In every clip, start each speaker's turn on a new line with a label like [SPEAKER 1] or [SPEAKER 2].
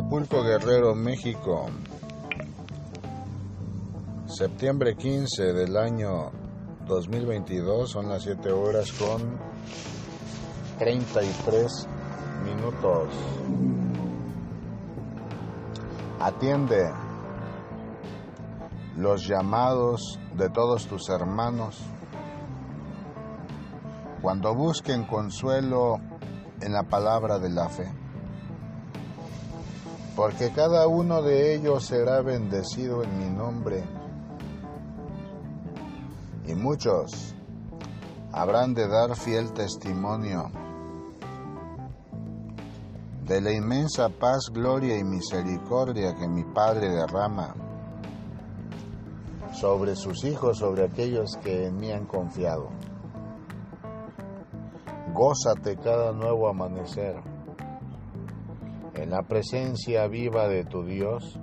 [SPEAKER 1] Acapulco, Guerrero, México. Septiembre 15 del año 2022, son las 7 horas con 33 minutos. Atiende los llamados de todos tus hermanos cuando busquen consuelo en la palabra de la fe porque cada uno de ellos será bendecido en mi nombre. Y muchos habrán de dar fiel testimonio de la inmensa paz, gloria y misericordia que mi Padre derrama sobre sus hijos, sobre aquellos que en mí han confiado. Gózate cada nuevo amanecer en la presencia viva de tu Dios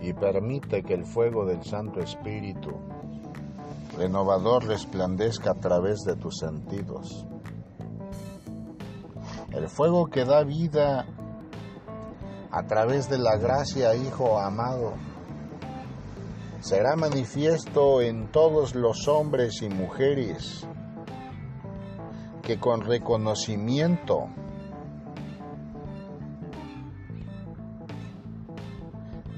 [SPEAKER 1] y permite que el fuego del Santo Espíritu renovador resplandezca a través de tus sentidos. El fuego que da vida a través de la gracia, Hijo amado, será manifiesto en todos los hombres y mujeres que con reconocimiento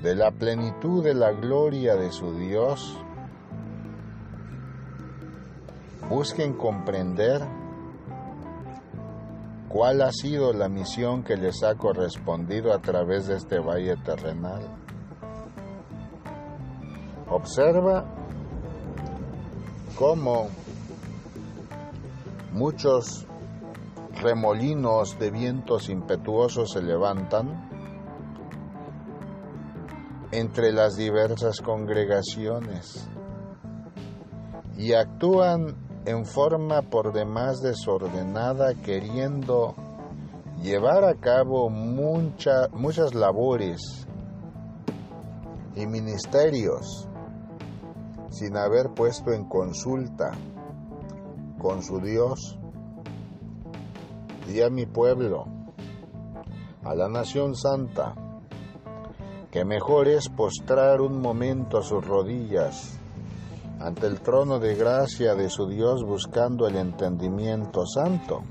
[SPEAKER 1] de la plenitud de la gloria de su Dios, busquen comprender cuál ha sido la misión que les ha correspondido a través de este valle terrenal. Observa cómo muchos remolinos de vientos impetuosos se levantan entre las diversas congregaciones y actúan en forma por demás desordenada queriendo llevar a cabo muchas labores y ministerios sin haber puesto en consulta con su Dios y a mi pueblo, a la nación santa, que mejor es postrar un momento a sus rodillas ante el trono de gracia de su Dios buscando el entendimiento santo.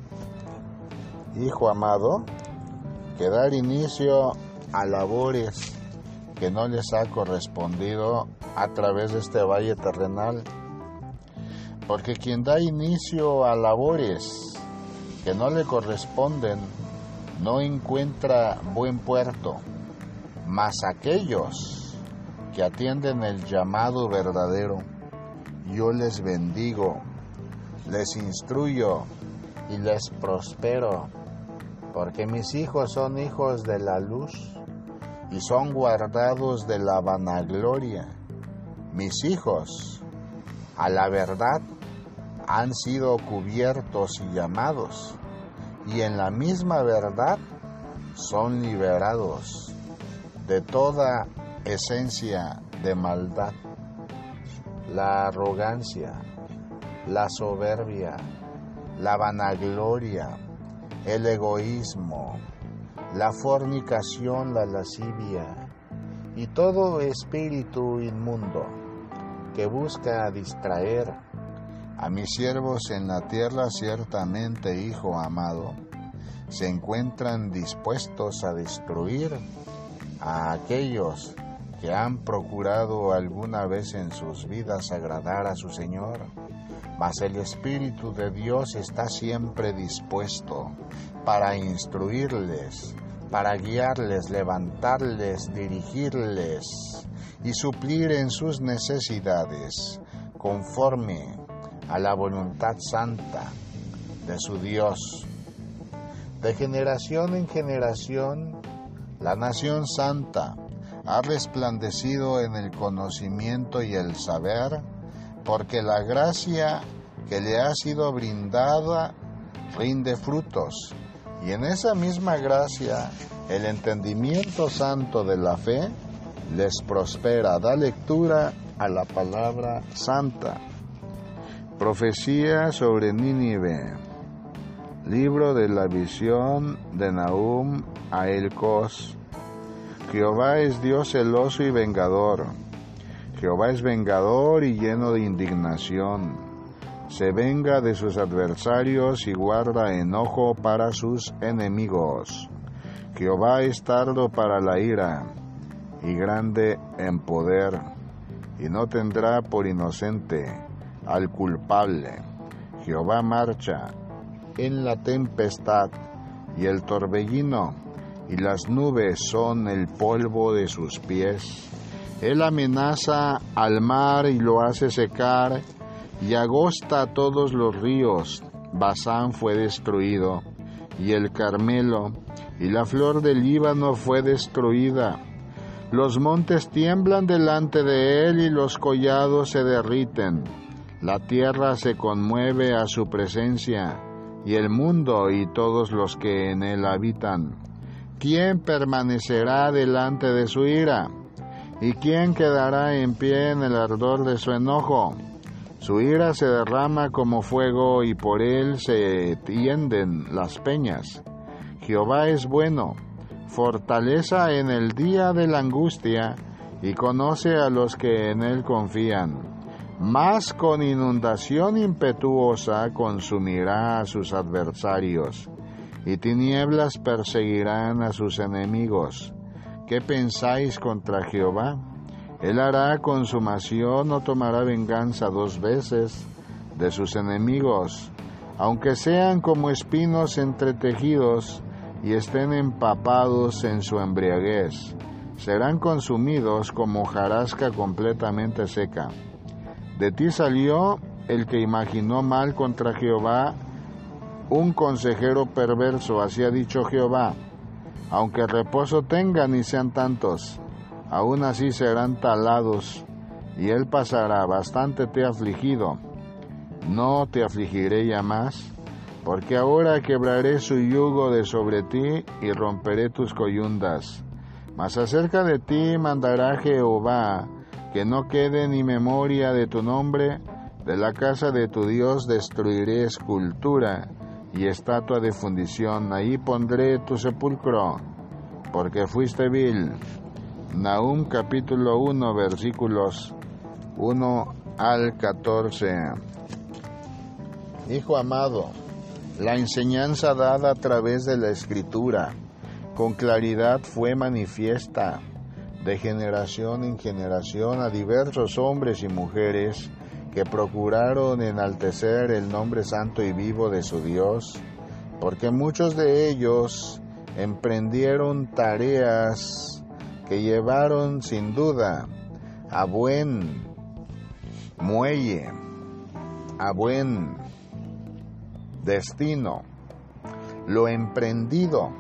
[SPEAKER 1] Hijo amado, que dar inicio a labores que no les ha correspondido a través de este valle terrenal, porque quien da inicio a labores que no le corresponden no encuentra buen puerto mas aquellos que atienden el llamado verdadero, yo les bendigo, les instruyo y les prospero, porque mis hijos son hijos de la luz y son guardados de la vanagloria. Mis hijos, a la verdad, han sido cubiertos y llamados, y en la misma verdad son liberados de toda esencia de maldad, la arrogancia, la soberbia, la vanagloria, el egoísmo, la fornicación, la lascivia y todo espíritu inmundo que busca distraer a mis siervos en la tierra, ciertamente, Hijo amado, se encuentran dispuestos a destruir a aquellos que han procurado alguna vez en sus vidas agradar a su Señor, mas el Espíritu de Dios está siempre dispuesto para instruirles, para guiarles, levantarles, dirigirles y suplir en sus necesidades conforme a la voluntad santa de su Dios. De generación en generación, la nación santa ha resplandecido en el conocimiento y el saber, porque la gracia que le ha sido brindada rinde frutos, y en esa misma gracia el entendimiento santo de la fe les prospera. Da lectura a la palabra santa. Profecía sobre Nínive. Libro de la visión de Nahum a Elcos. Jehová es Dios celoso y vengador. Jehová es vengador y lleno de indignación. Se venga de sus adversarios y guarda enojo para sus enemigos. Jehová es tardo para la ira y grande en poder, y no tendrá por inocente al culpable. Jehová marcha en la tempestad y el torbellino, y las nubes son el polvo de sus pies. Él amenaza al mar y lo hace secar, y agosta todos los ríos. Basán fue destruido, y el Carmelo, y la flor del Líbano fue destruida. Los montes tiemblan delante de él y los collados se derriten. La tierra se conmueve a su presencia y el mundo y todos los que en él habitan. ¿Quién permanecerá delante de su ira? ¿Y quién quedará en pie en el ardor de su enojo? Su ira se derrama como fuego y por él se tienden las peñas. Jehová es bueno, fortaleza en el día de la angustia y conoce a los que en él confían más con inundación impetuosa consumirá a sus adversarios, y tinieblas perseguirán a sus enemigos. ¿Qué pensáis contra Jehová? Él hará consumación o tomará venganza dos veces de sus enemigos, aunque sean como espinos entretejidos y estén empapados en su embriaguez. Serán consumidos como jarasca completamente seca. De ti salió el que imaginó mal contra Jehová, un consejero perverso, así ha dicho Jehová. Aunque reposo tengan y sean tantos, aún así serán talados, y él pasará. Bastante te afligido. No te afligiré ya más, porque ahora quebraré su yugo de sobre ti y romperé tus coyundas. Mas acerca de ti mandará Jehová que no quede ni memoria de tu nombre, de la casa de tu Dios destruiré escultura y estatua de fundición, ahí pondré tu sepulcro, porque fuiste vil. Nahum capítulo 1 versículos 1 al 14. Hijo amado, la enseñanza dada a través de la escritura con claridad fue manifiesta de generación en generación a diversos hombres y mujeres que procuraron enaltecer el nombre santo y vivo de su Dios, porque muchos de ellos emprendieron tareas que llevaron sin duda a buen muelle, a buen destino, lo emprendido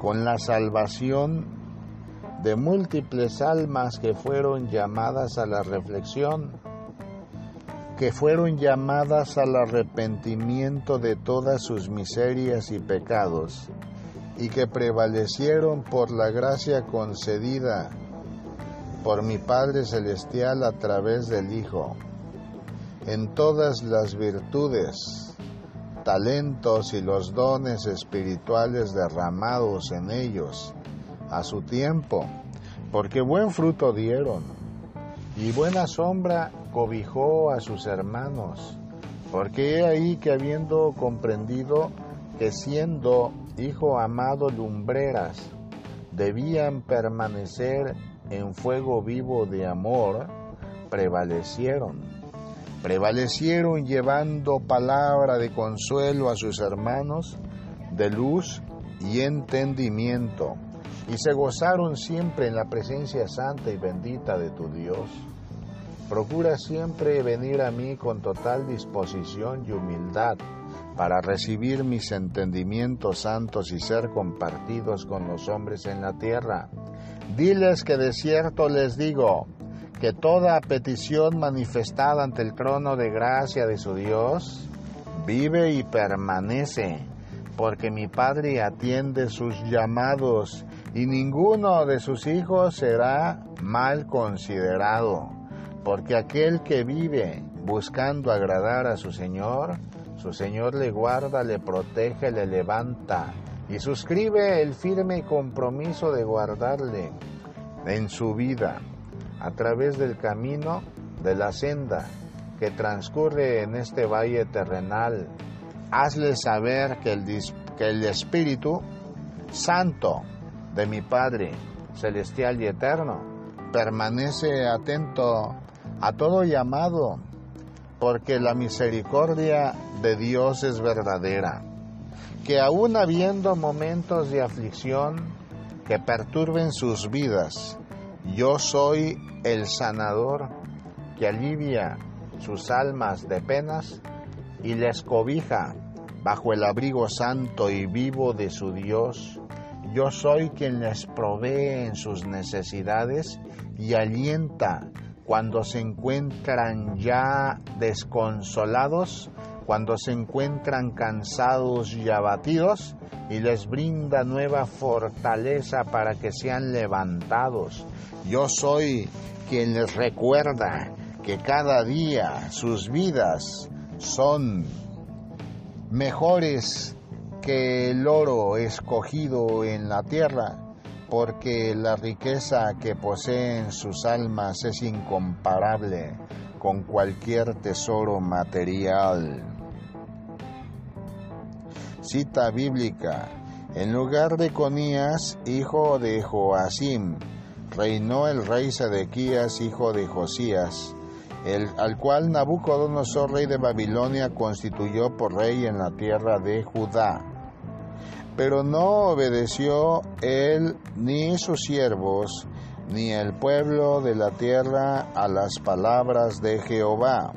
[SPEAKER 1] con la salvación de múltiples almas que fueron llamadas a la reflexión, que fueron llamadas al arrepentimiento de todas sus miserias y pecados, y que prevalecieron por la gracia concedida por mi Padre Celestial a través del Hijo, en todas las virtudes, talentos y los dones espirituales derramados en ellos, a su tiempo, porque buen fruto dieron, y buena sombra cobijó a sus hermanos, porque he ahí que habiendo comprendido que siendo hijo amado lumbreras, debían permanecer en fuego vivo de amor, prevalecieron. Prevalecieron llevando palabra de consuelo a sus hermanos, de luz y entendimiento y se gozaron siempre en la presencia santa y bendita de tu Dios. Procura siempre venir a mí con total disposición y humildad para recibir mis entendimientos santos y ser compartidos con los hombres en la tierra. Diles que de cierto les digo que toda petición manifestada ante el trono de gracia de su Dios vive y permanece, porque mi Padre atiende sus llamados y ninguno de sus hijos será mal considerado, porque aquel que vive buscando agradar a su Señor, Su Señor le guarda, le protege, le levanta y suscribe el firme compromiso de guardarle en su vida a través del camino de la senda que transcurre en este valle terrenal. Hazle saber que el, que el Espíritu Santo de mi Padre celestial y eterno permanece atento a todo llamado, porque la misericordia de Dios es verdadera, que aún habiendo momentos de aflicción que perturben sus vidas, yo soy el sanador que alivia sus almas de penas y les cobija bajo el abrigo santo y vivo de su Dios. Yo soy quien les provee en sus necesidades y alienta cuando se encuentran ya desconsolados, cuando se encuentran cansados y abatidos, y les brinda nueva fortaleza para que sean levantados. Yo soy quien les recuerda que cada día sus vidas son mejores que el oro escogido en la tierra, porque la riqueza que poseen sus almas es incomparable con cualquier tesoro material. Cita bíblica. En lugar de Conías, hijo de Joacim, reinó el rey Sedequías, hijo de Josías, el, al cual Nabucodonosor, rey de Babilonia, constituyó por rey en la tierra de Judá. Pero no obedeció él ni sus siervos, ni el pueblo de la tierra a las palabras de Jehová,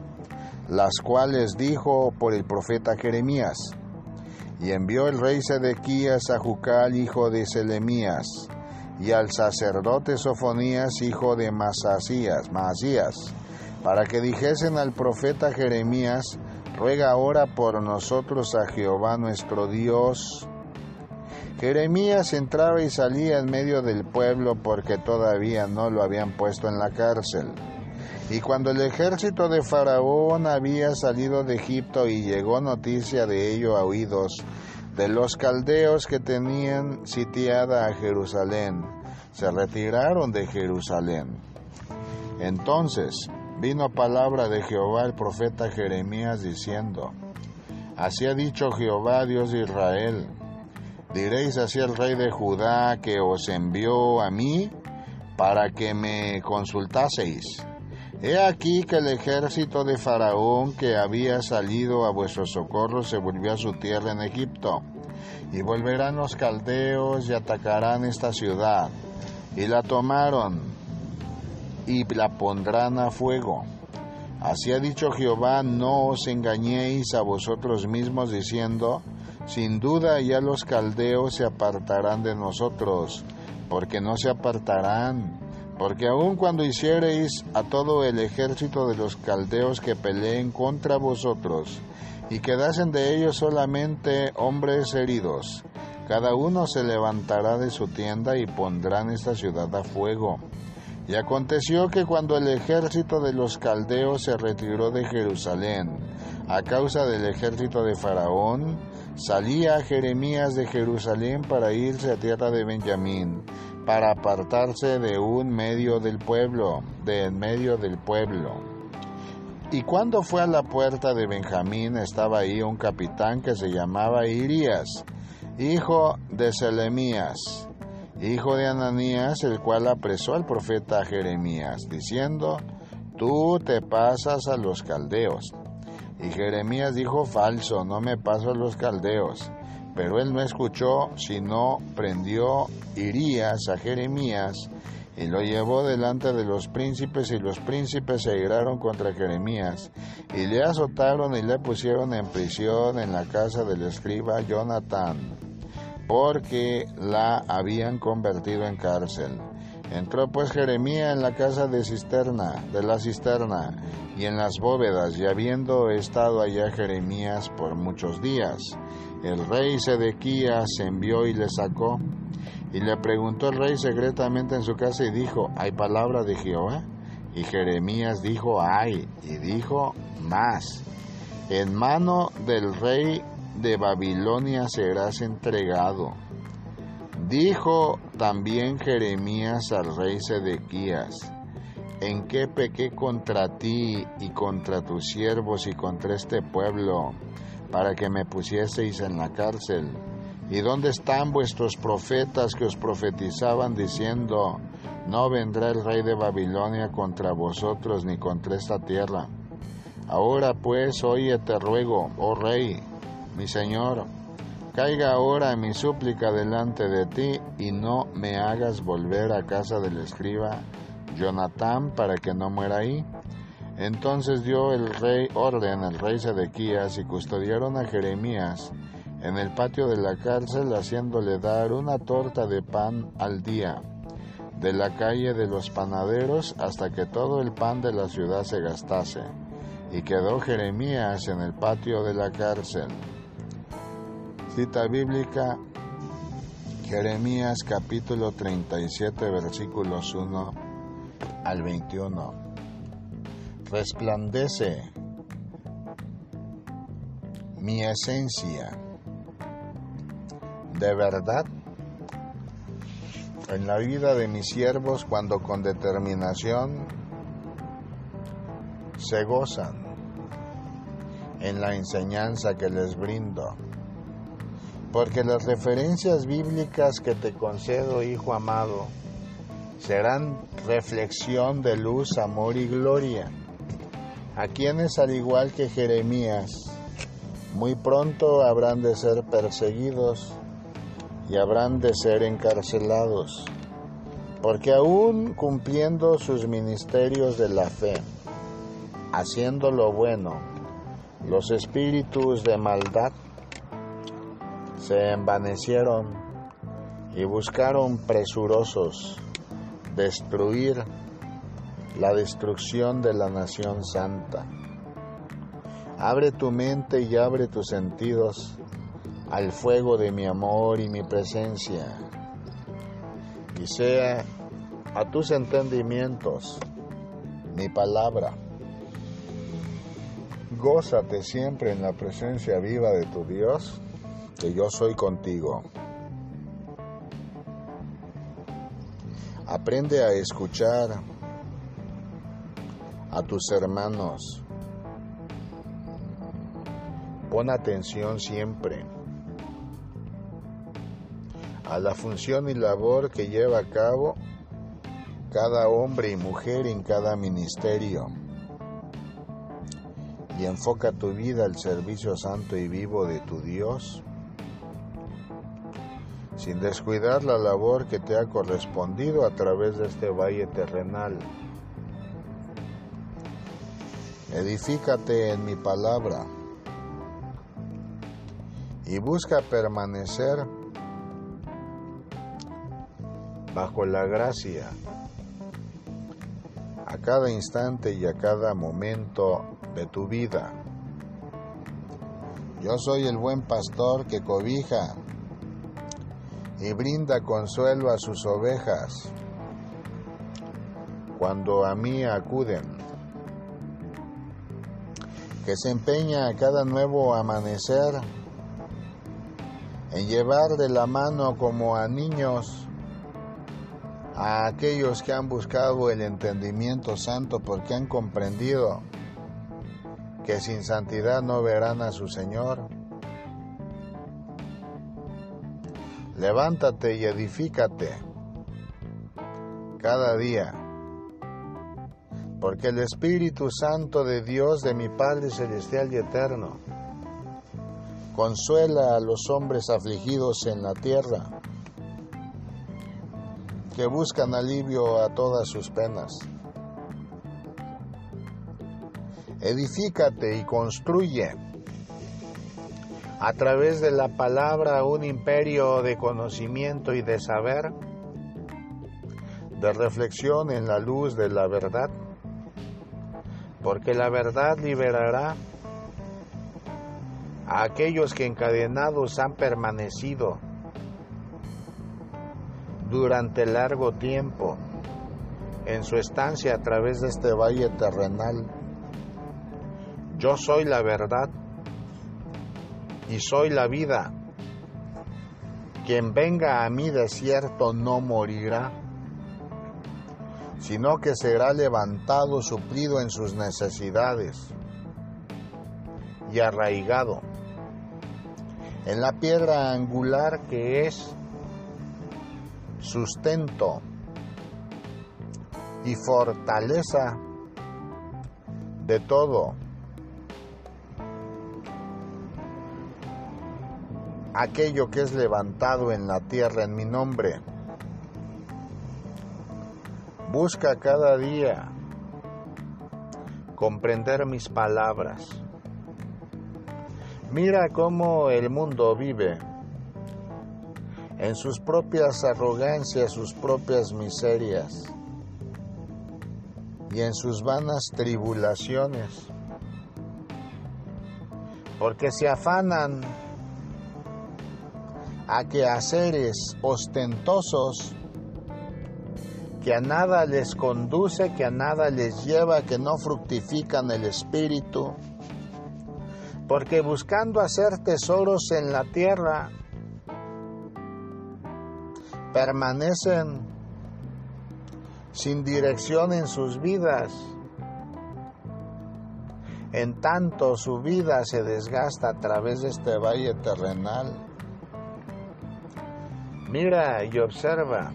[SPEAKER 1] las cuales dijo por el profeta Jeremías. Y envió el rey Sedequías a Jucal, hijo de Selemías, y al sacerdote Sofonías, hijo de Masasías, Masías, para que dijesen al profeta Jeremías, ruega ahora por nosotros a Jehová nuestro Dios. Jeremías entraba y salía en medio del pueblo porque todavía no lo habían puesto en la cárcel. Y cuando el ejército de Faraón había salido de Egipto y llegó noticia de ello a oídos de los caldeos que tenían sitiada a Jerusalén, se retiraron de Jerusalén. Entonces vino palabra de Jehová el profeta Jeremías diciendo, Así ha dicho Jehová Dios de Israel, diréis así al rey de Judá que os envió a mí para que me consultaseis. He aquí que el ejército de Faraón que había salido a vuestro socorro se volvió a su tierra en Egipto, y volverán los caldeos y atacarán esta ciudad, y la tomaron y la pondrán a fuego. Así ha dicho Jehová, no os engañéis a vosotros mismos diciendo, sin duda ya los caldeos se apartarán de nosotros, porque no se apartarán, porque aun cuando hiciereis a todo el ejército de los caldeos que peleen contra vosotros, y quedasen de ellos solamente hombres heridos, cada uno se levantará de su tienda y pondrán esta ciudad a fuego. Y aconteció que cuando el ejército de los caldeos se retiró de Jerusalén, a causa del ejército de Faraón, salía Jeremías de Jerusalén para irse a tierra de Benjamín, para apartarse de un medio del pueblo, de en medio del pueblo. Y cuando fue a la puerta de Benjamín estaba ahí un capitán que se llamaba Irías, hijo de Selemías hijo de Ananías, el cual apresó al profeta Jeremías, diciendo, Tú te pasas a los caldeos. Y Jeremías dijo, Falso, no me paso a los caldeos. Pero él no escuchó, sino prendió Irías a Jeremías y lo llevó delante de los príncipes y los príncipes se iraron contra Jeremías y le azotaron y le pusieron en prisión en la casa del escriba Jonatán porque la habían convertido en cárcel. Entró pues Jeremías en la casa de cisterna, de la cisterna, y en las bóvedas, y habiendo estado allá Jeremías por muchos días, el rey Sedequías envió y le sacó, y le preguntó el rey secretamente en su casa y dijo, ¿hay palabra de Jehová? Y Jeremías dijo, hay, y dijo, más. En mano del rey de Babilonia serás entregado. Dijo también Jeremías al rey Sedequías, ¿en qué pequé contra ti y contra tus siervos y contra este pueblo, para que me pusieseis en la cárcel? ¿Y dónde están vuestros profetas que os profetizaban diciendo, no vendrá el rey de Babilonia contra vosotros ni contra esta tierra? Ahora pues, oye, te ruego, oh rey, mi señor, caiga ahora mi súplica delante de ti y no me hagas volver a casa del escriba Jonatán para que no muera ahí. Entonces dio el rey orden al rey Sedequías y custodiaron a Jeremías en el patio de la cárcel haciéndole dar una torta de pan al día de la calle de los panaderos hasta que todo el pan de la ciudad se gastase. Y quedó Jeremías en el patio de la cárcel. Cita bíblica Jeremías capítulo 37 versículos 1 al 21. Resplandece mi esencia de verdad en la vida de mis siervos cuando con determinación se gozan en la enseñanza que les brindo. Porque las referencias bíblicas que te concedo, Hijo amado, serán reflexión de luz, amor y gloria, a quienes al igual que Jeremías, muy pronto habrán de ser perseguidos y habrán de ser encarcelados, porque aún cumpliendo sus ministerios de la fe, haciendo lo bueno, los espíritus de maldad se envanecieron y buscaron presurosos destruir la destrucción de la nación santa. Abre tu mente y abre tus sentidos al fuego de mi amor y mi presencia, y sea a tus entendimientos mi palabra. Gózate siempre en la presencia viva de tu Dios, que yo soy contigo. Aprende a escuchar a tus hermanos. Pon atención siempre a la función y labor que lleva a cabo cada hombre y mujer en cada ministerio. Y enfoca tu vida al servicio santo y vivo de tu Dios sin descuidar la labor que te ha correspondido a través de este valle terrenal. Edifícate en mi palabra y busca permanecer bajo la gracia a cada instante y a cada momento de tu vida. Yo soy el buen pastor que cobija y brinda consuelo a sus ovejas cuando a mí acuden, que se empeña a cada nuevo amanecer en llevar de la mano como a niños a aquellos que han buscado el entendimiento santo porque han comprendido que sin santidad no verán a su Señor Levántate y edifícate cada día, porque el Espíritu Santo de Dios, de mi Padre Celestial y Eterno, consuela a los hombres afligidos en la tierra, que buscan alivio a todas sus penas. Edifícate y construye a través de la palabra un imperio de conocimiento y de saber, de reflexión en la luz de la verdad, porque la verdad liberará a aquellos que encadenados han permanecido durante largo tiempo en su estancia a través de este valle terrenal. Yo soy la verdad y soy la vida. Quien venga a mi desierto no morirá, sino que será levantado, suplido en sus necesidades y arraigado en la piedra angular que es sustento y fortaleza de todo. Aquello que es levantado en la tierra en mi nombre. Busca cada día comprender mis palabras. Mira cómo el mundo vive en sus propias arrogancias, sus propias miserias y en sus vanas tribulaciones, porque se afanan a quehaceres ostentosos que a nada les conduce, que a nada les lleva, que no fructifican el espíritu, porque buscando hacer tesoros en la tierra, permanecen sin dirección en sus vidas. En tanto su vida se desgasta a través de este valle terrenal. Mira y observa.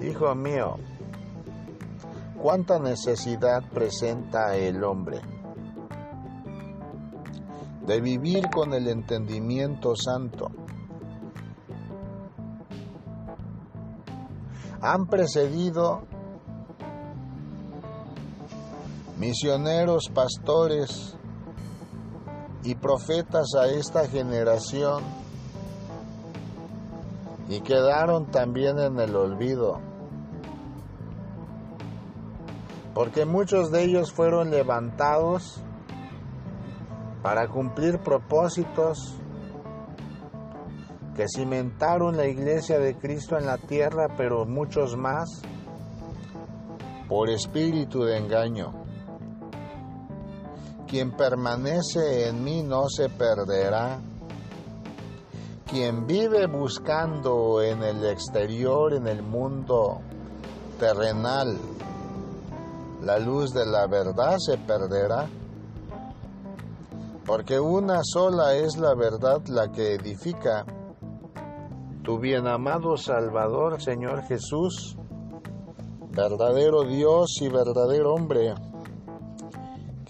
[SPEAKER 1] Hijo mío, cuánta necesidad presenta el hombre de vivir con el entendimiento santo. Han precedido misioneros, pastores y profetas a esta generación y quedaron también en el olvido, porque muchos de ellos fueron levantados para cumplir propósitos que cimentaron la iglesia de Cristo en la tierra, pero muchos más por espíritu de engaño. Quien permanece en mí no se perderá. Quien vive buscando en el exterior, en el mundo terrenal, la luz de la verdad se perderá porque una sola es la verdad la que edifica. Tu bien amado Salvador, Señor Jesús, verdadero Dios y verdadero hombre,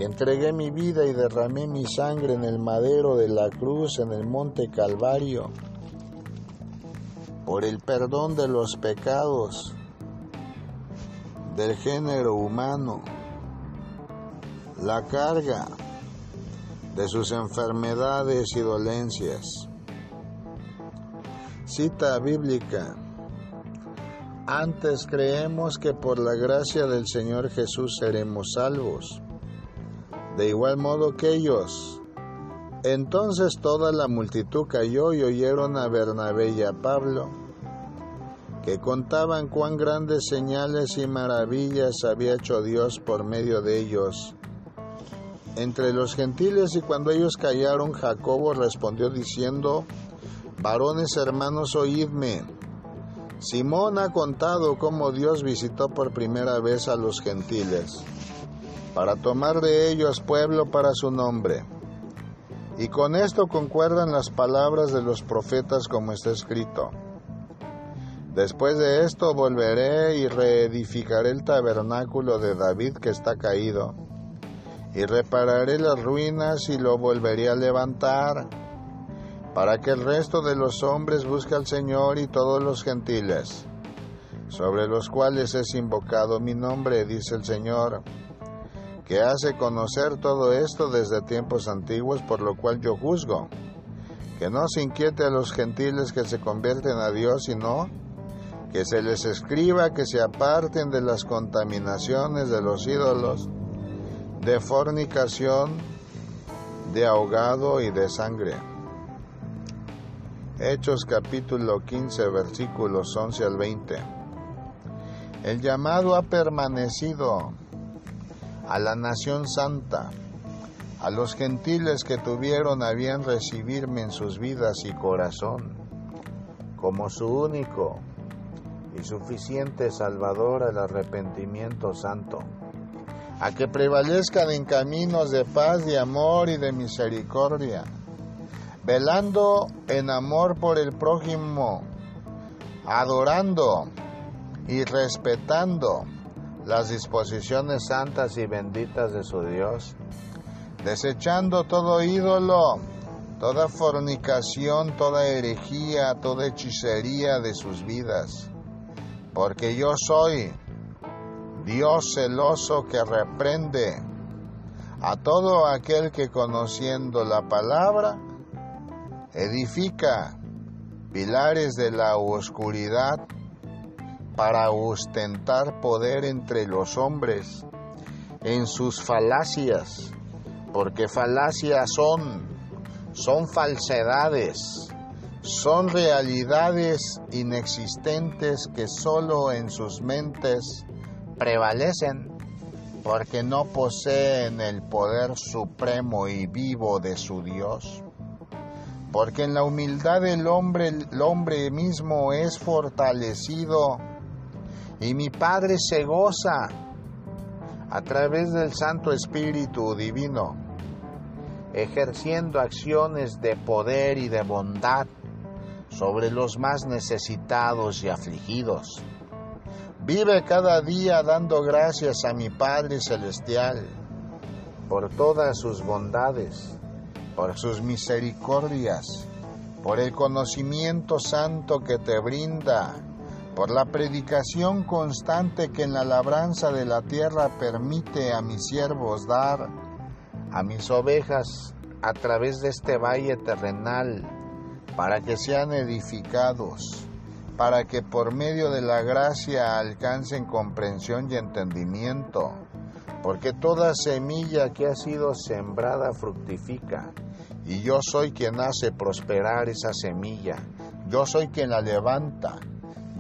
[SPEAKER 1] entregué mi vida y derramé mi sangre en el madero de la cruz en el monte Calvario, por el perdón de los pecados del género humano, la carga de sus enfermedades y dolencias. Cita bíblica. Antes creemos que por la gracia del Señor Jesús seremos salvos. De igual modo que ellos. Entonces toda la multitud cayó y oyeron a Bernabé y a Pablo, que contaban cuán grandes señales y maravillas había hecho Dios por medio de ellos entre los gentiles y cuando ellos callaron, Jacobo respondió diciendo, varones hermanos, oídme. Simón ha contado cómo Dios visitó por primera vez a los gentiles, para tomar de ellos pueblo para su nombre. Y con esto concuerdan las palabras de los profetas como está escrito. Después de esto volveré y reedificaré el tabernáculo de David que está caído y repararé las ruinas y lo volveré a levantar, para que el resto de los hombres busque al Señor y todos los gentiles, sobre los cuales es invocado mi nombre, dice el Señor, que hace conocer todo esto desde tiempos antiguos, por lo cual yo juzgo, que no se inquiete a los gentiles que se convierten a Dios, sino que se les escriba que se aparten de las contaminaciones de los ídolos, de fornicación, de ahogado y de sangre. Hechos capítulo 15 versículos 11 al 20. El llamado ha permanecido. A la nación santa, a los gentiles que tuvieron a bien recibirme en sus vidas y corazón, como su único y suficiente Salvador al arrepentimiento santo, a que prevalezcan en caminos de paz, de amor y de misericordia, velando en amor por el prójimo, adorando y respetando las disposiciones santas y benditas de su Dios, desechando todo ídolo, toda fornicación, toda herejía, toda hechicería de sus vidas, porque yo soy Dios celoso que reprende a todo aquel que conociendo la palabra edifica pilares de la oscuridad para ostentar poder entre los hombres en sus falacias, porque falacias son, son falsedades, son realidades inexistentes que solo en sus mentes prevalecen porque no poseen el poder supremo y vivo de su Dios. Porque en la humildad del hombre, el hombre mismo es fortalecido y mi Padre se goza a través del Santo Espíritu Divino, ejerciendo acciones de poder y de bondad sobre los más necesitados y afligidos. Vive cada día dando gracias a mi Padre Celestial por todas sus bondades, por sus misericordias, por el conocimiento santo que te brinda por la predicación constante que en la labranza de la tierra permite a mis siervos dar a mis ovejas a través de este valle terrenal, para que sean edificados, para que por medio de la gracia alcancen comprensión y entendimiento, porque toda semilla que ha sido sembrada fructifica, y yo soy quien hace prosperar esa semilla, yo soy quien la levanta,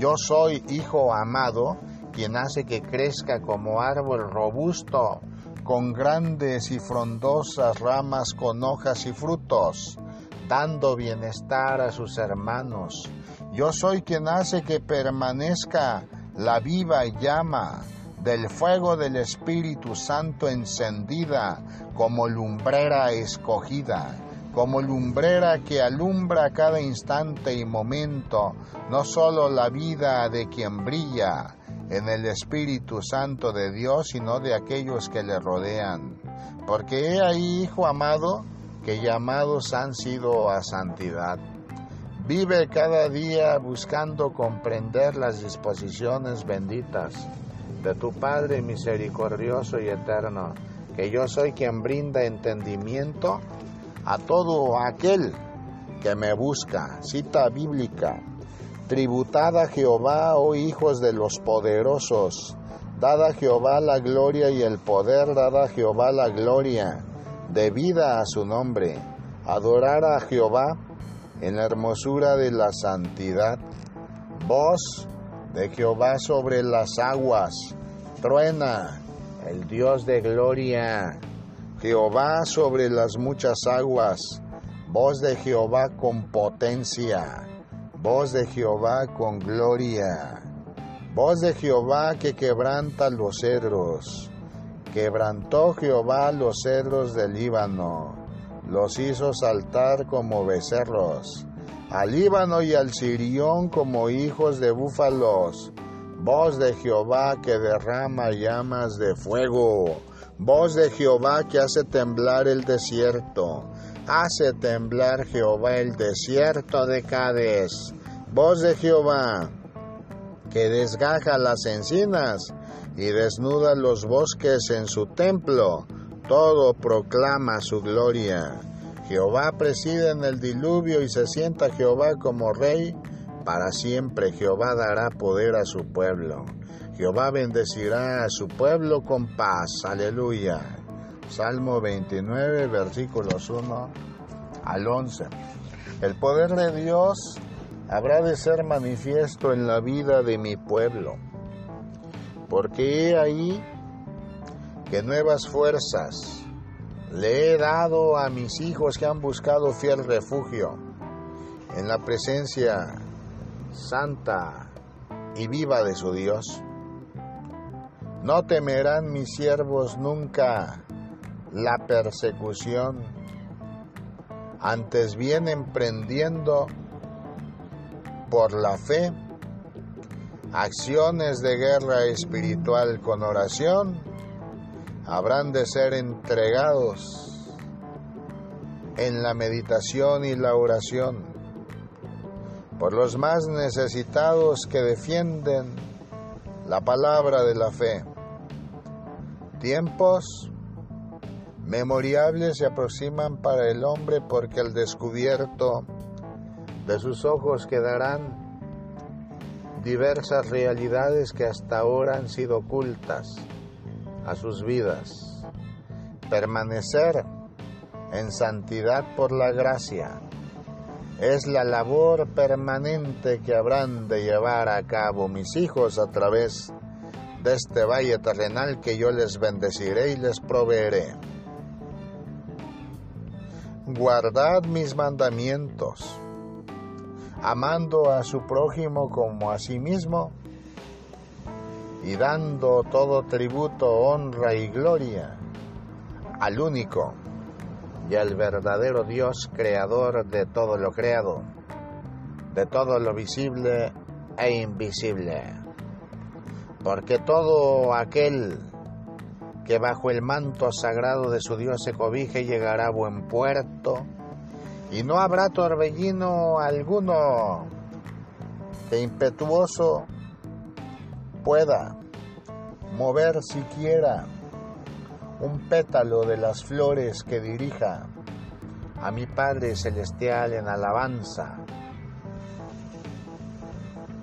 [SPEAKER 1] yo soy hijo amado, quien hace que crezca como árbol robusto, con grandes y frondosas ramas con hojas y frutos, dando bienestar a sus hermanos. Yo soy quien hace que permanezca la viva llama del fuego del Espíritu Santo encendida como lumbrera escogida como lumbrera que alumbra cada instante y momento, no solo la vida de quien brilla en el Espíritu Santo de Dios, sino de aquellos que le rodean. Porque he ahí, Hijo amado, que llamados han sido a santidad. Vive cada día buscando comprender las disposiciones benditas de tu Padre misericordioso y eterno, que yo soy quien brinda entendimiento a todo aquel que me busca. Cita bíblica. Tributad a Jehová, oh hijos de los poderosos. Dad a Jehová la gloria y el poder, dad a Jehová la gloria, debida a su nombre. Adorar a Jehová en la hermosura de la santidad. Voz de Jehová sobre las aguas. Truena el Dios de gloria. Jehová sobre las muchas aguas, voz de Jehová con potencia, voz de Jehová con gloria, voz de Jehová que quebranta los cedros. Quebrantó Jehová los cedros del Líbano, los hizo saltar como becerros, al Líbano y al Sirión como hijos de búfalos. Voz de Jehová que derrama llamas de fuego Voz de Jehová que hace temblar el desierto. Hace temblar Jehová el desierto de Cades. Voz de Jehová que desgaja las encinas y desnuda los bosques en su templo. Todo proclama su gloria. Jehová preside en el diluvio y se sienta Jehová como rey. Para siempre Jehová dará poder a su pueblo. Jehová bendecirá a su pueblo con paz. Aleluya. Salmo 29, versículos 1 al 11. El poder de Dios habrá de ser manifiesto en la vida de mi pueblo, porque he ahí que nuevas fuerzas le he dado a mis hijos que han buscado fiel refugio en la presencia santa y viva de su Dios. No temerán mis siervos nunca la persecución, antes bien emprendiendo por la fe acciones de guerra espiritual con oración, habrán de ser entregados en la meditación y la oración por los más necesitados que defienden la palabra de la fe. Tiempos memoriables se aproximan para el hombre porque al descubierto de sus ojos quedarán diversas realidades que hasta ahora han sido ocultas a sus vidas. Permanecer en santidad por la gracia es la labor permanente que habrán de llevar a cabo mis hijos a través de este valle terrenal que yo les bendeciré y les proveeré. Guardad mis mandamientos amando a su prójimo como a sí mismo y dando todo tributo, honra y gloria al único y al verdadero Dios creador de todo lo creado, de todo lo visible e invisible. Porque todo aquel que bajo el manto sagrado de su Dios se cobije llegará a buen puerto, y no habrá torbellino alguno que impetuoso pueda mover siquiera un pétalo de las flores que dirija a mi Padre Celestial en alabanza.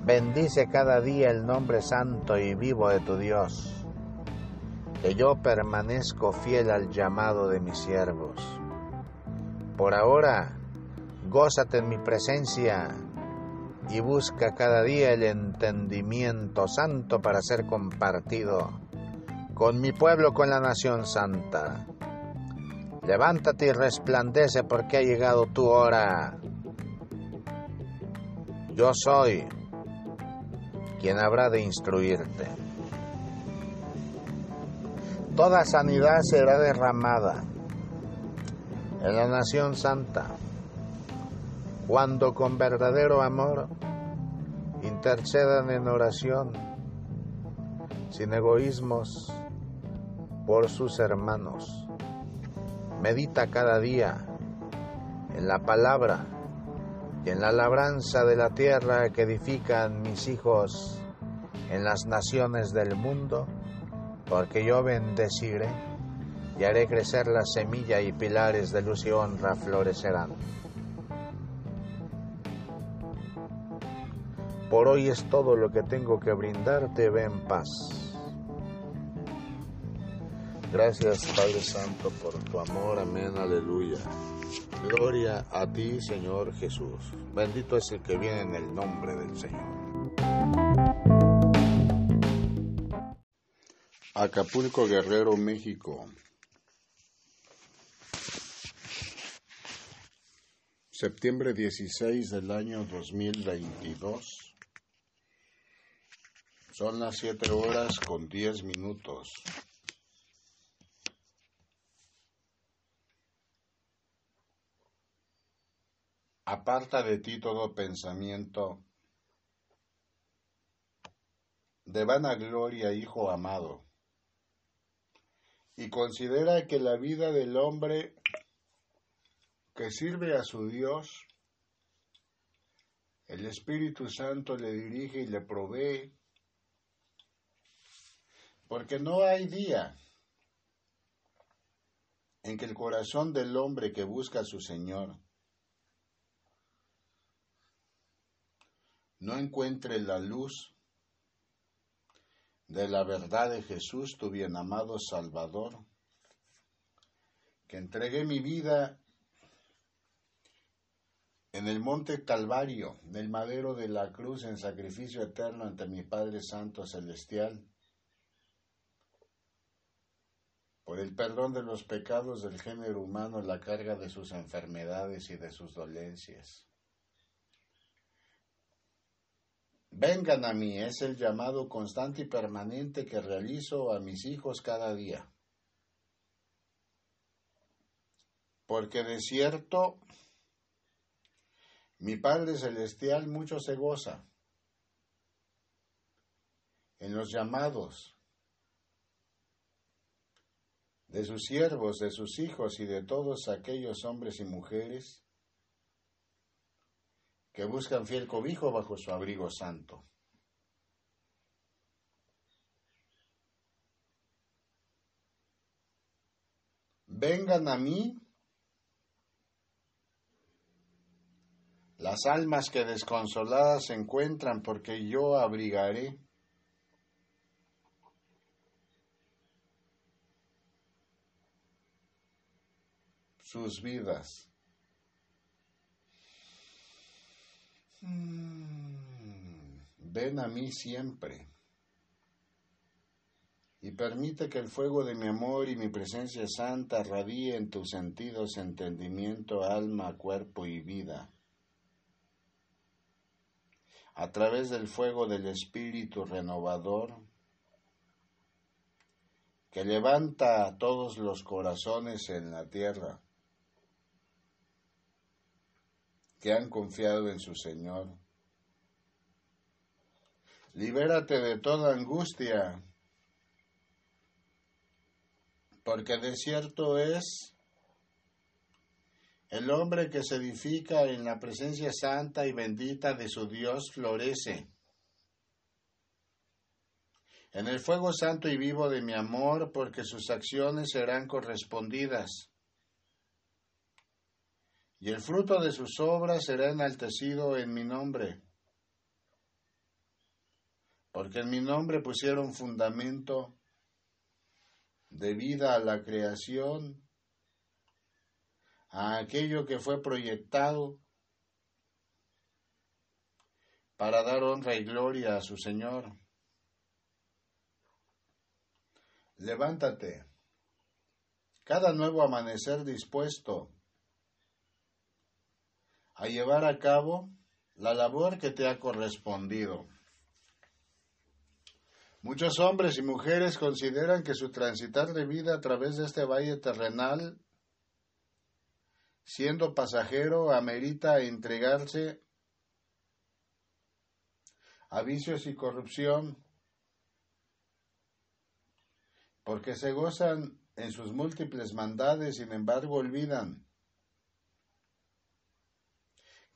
[SPEAKER 1] Bendice cada día el nombre santo y vivo de tu Dios, que yo permanezco fiel al llamado de mis siervos. Por ahora, gózate en mi presencia y busca cada día el entendimiento santo para ser compartido con mi pueblo, con la nación santa. Levántate y resplandece porque ha llegado tu hora. Yo soy quien habrá de instruirte. Toda sanidad será derramada en la nación santa cuando con verdadero amor intercedan en oración, sin egoísmos, por sus hermanos. Medita cada día en la palabra y en la labranza de la tierra que edifican mis hijos en las naciones del mundo, porque yo bendeciré y haré crecer la semilla y pilares de luz y honra florecerán. Por hoy es todo lo que tengo que brindarte. Ve en paz. Gracias Padre Santo por tu amor. Amén. Aleluya. Gloria a ti, Señor Jesús. Bendito es el que viene en el nombre del Señor. Acapulco Guerrero, México. Septiembre 16 del año 2022. Son las siete horas con diez minutos. Aparta de ti todo pensamiento de vanagloria, hijo amado, y considera que la vida del hombre que sirve a su Dios, el Espíritu Santo le dirige y le provee porque no hay día en que el corazón del hombre que busca a su Señor no encuentre la luz de la verdad de Jesús, tu bien amado Salvador, que entregué mi vida en el monte Calvario, del madero de la cruz, en sacrificio eterno ante mi Padre Santo Celestial, por el perdón de los pecados del género humano, la carga de sus enfermedades y de sus dolencias. Vengan a mí es el llamado constante y permanente que realizo a mis hijos cada día. Porque de cierto, mi Padre Celestial mucho se goza en los llamados de sus siervos, de sus hijos y de todos aquellos hombres y mujeres que buscan fiel cobijo bajo su abrigo santo. Vengan a mí las almas que desconsoladas se encuentran, porque yo abrigaré sus vidas. Mm, ven a mí siempre y permite que el fuego de mi amor y mi presencia santa radie en tus sentidos, entendimiento, alma, cuerpo y vida. A través del fuego del Espíritu renovador, que levanta a todos los corazones en la tierra que han confiado en su Señor. Libérate de toda angustia, porque de cierto es el hombre que se edifica en la presencia santa y bendita de su Dios florece. En el fuego santo y vivo de mi amor, porque sus acciones serán correspondidas y el fruto de sus obras será enaltecido en mi nombre. Porque en mi nombre pusieron fundamento de vida a la creación, a aquello que fue proyectado para dar honra y gloria a su Señor. Levántate, cada nuevo amanecer dispuesto a llevar a cabo la labor que te ha correspondido. Muchos hombres y mujeres consideran que su transitar de vida a través de este valle terrenal, siendo pasajero, amerita entregarse a vicios y corrupción, porque se gozan en sus múltiples mandades, sin embargo olvidan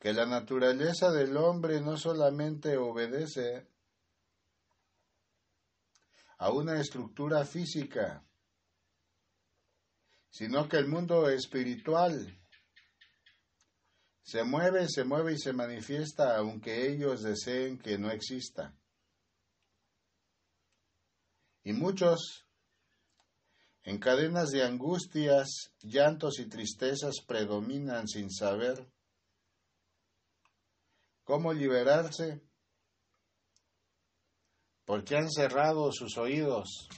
[SPEAKER 1] que la naturaleza del hombre no solamente obedece a una estructura física, sino que el mundo espiritual se mueve, se mueve y se manifiesta aunque ellos deseen que no exista. Y muchos, en cadenas de angustias, llantos y tristezas, predominan sin saber cómo liberarse, porque han cerrado sus oídos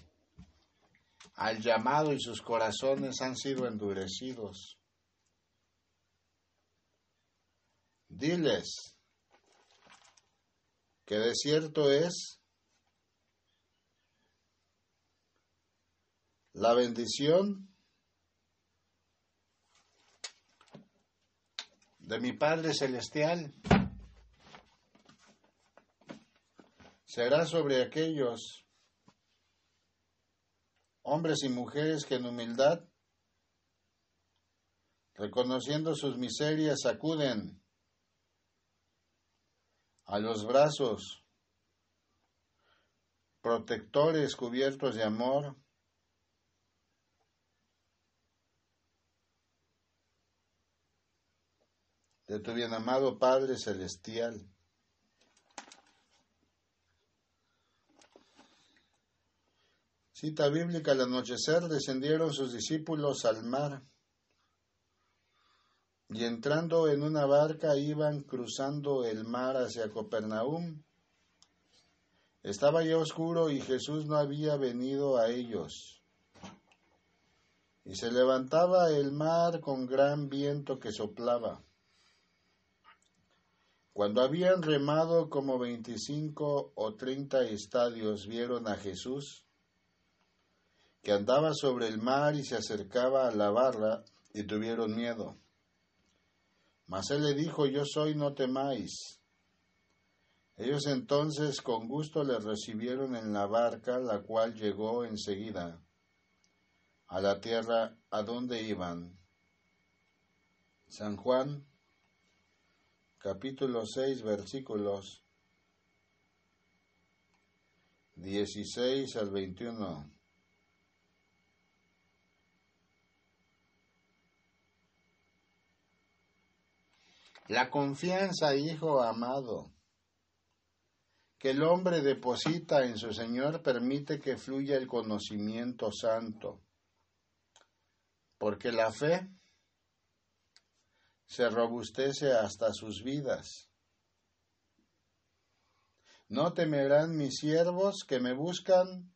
[SPEAKER 1] al llamado y sus corazones han sido endurecidos. Diles que de cierto es la bendición de mi Padre Celestial será sobre aquellos hombres y mujeres que en humildad, reconociendo sus miserias, acuden a los brazos protectores cubiertos de amor, de tu bien amado Padre Celestial. Cita bíblica, al anochecer descendieron sus discípulos al mar y entrando en una barca iban cruzando el mar hacia Copernaum. Estaba ya oscuro y Jesús no había venido a ellos. Y se levantaba el mar con gran viento que soplaba. Cuando habían remado como veinticinco o treinta estadios, vieron a Jesús, que andaba sobre el mar y se acercaba a la barra, y tuvieron miedo. Mas él le dijo, yo soy, no temáis. Ellos entonces con gusto le recibieron en la barca, la cual llegó enseguida a la tierra a donde iban. San Juan, capítulo 6, versículos 16 al 21. La confianza, hijo amado, que el hombre deposita en su Señor permite que fluya el conocimiento santo, porque la fe se robustece hasta sus vidas. No temerán mis siervos que me buscan,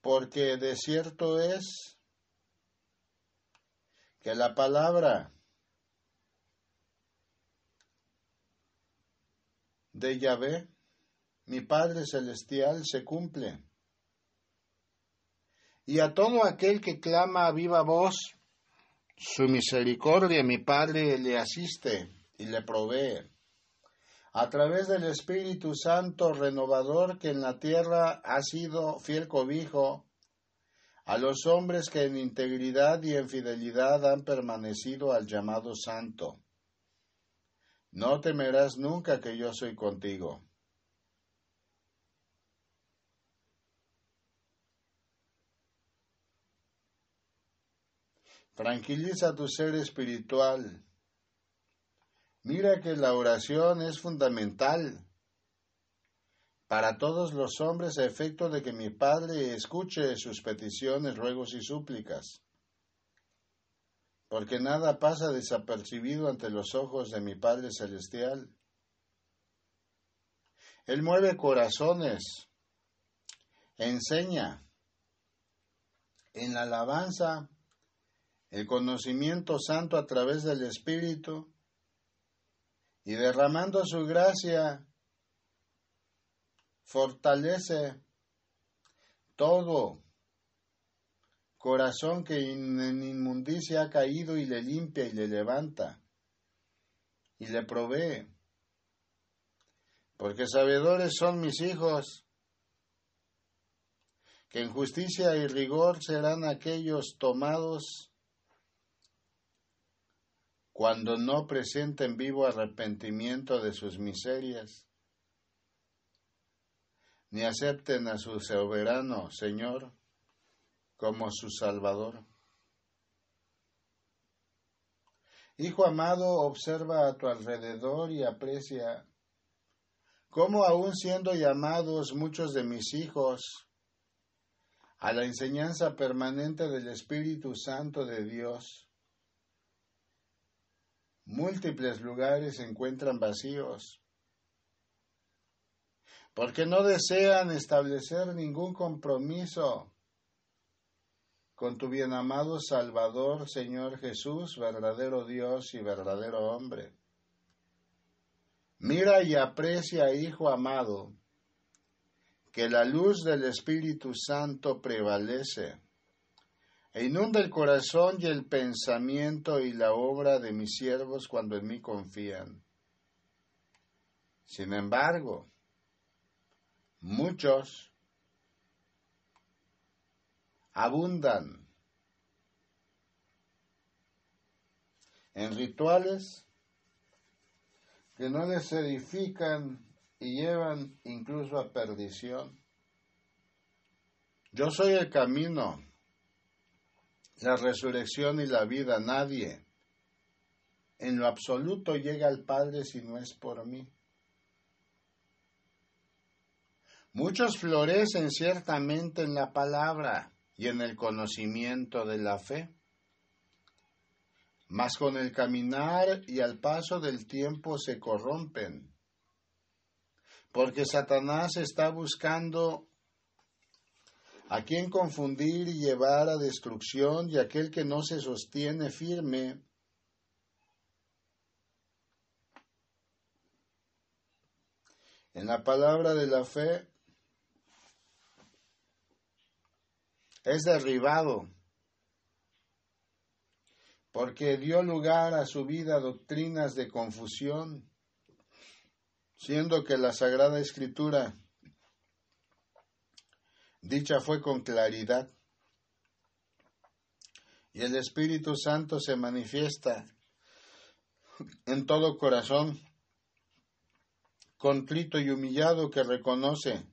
[SPEAKER 1] porque de cierto es que la palabra de Yahvé, mi Padre Celestial, se cumple. Y a todo aquel que clama a viva voz, su misericordia, mi Padre, le asiste y le provee. A través del Espíritu Santo renovador que en la tierra ha sido fiel cobijo, a los hombres que en integridad y en fidelidad han permanecido al llamado santo. No temerás nunca que yo soy contigo. Tranquiliza tu ser espiritual. Mira que la oración es fundamental para todos los hombres a efecto de que mi Padre escuche sus peticiones, ruegos y súplicas porque nada pasa desapercibido ante los ojos de mi Padre Celestial. Él mueve corazones, enseña en la alabanza el conocimiento santo a través del Espíritu y derramando su gracia fortalece todo corazón que en inmundicia ha caído y le limpia y le levanta y le provee. Porque sabedores son mis hijos, que en justicia y rigor serán aquellos tomados cuando no presenten vivo arrepentimiento de sus miserias, ni acepten a su soberano Señor como su Salvador. Hijo amado, observa a tu alrededor y aprecia cómo aún siendo llamados muchos de mis hijos a la enseñanza permanente del Espíritu Santo de Dios, múltiples lugares se encuentran vacíos, porque no desean establecer ningún compromiso con tu bien amado Salvador, Señor Jesús, verdadero Dios y verdadero hombre. Mira y aprecia, Hijo amado, que la luz del Espíritu Santo prevalece e inunda el corazón y el pensamiento y la obra de mis siervos cuando en mí confían. Sin embargo, muchos abundan en rituales que no les edifican y llevan incluso a perdición. Yo soy el camino, la resurrección y la vida. Nadie en lo absoluto llega al Padre si no es por mí. Muchos florecen ciertamente en la palabra, y en el conocimiento de la fe. Mas con el caminar y al paso del tiempo se corrompen, porque Satanás está buscando a quien confundir y llevar a destrucción y aquel que no se sostiene firme. En la palabra de la fe es derribado porque dio lugar a su vida doctrinas de confusión, siendo que la Sagrada Escritura dicha fue con claridad. Y el Espíritu Santo se manifiesta en todo corazón, contrito y humillado que reconoce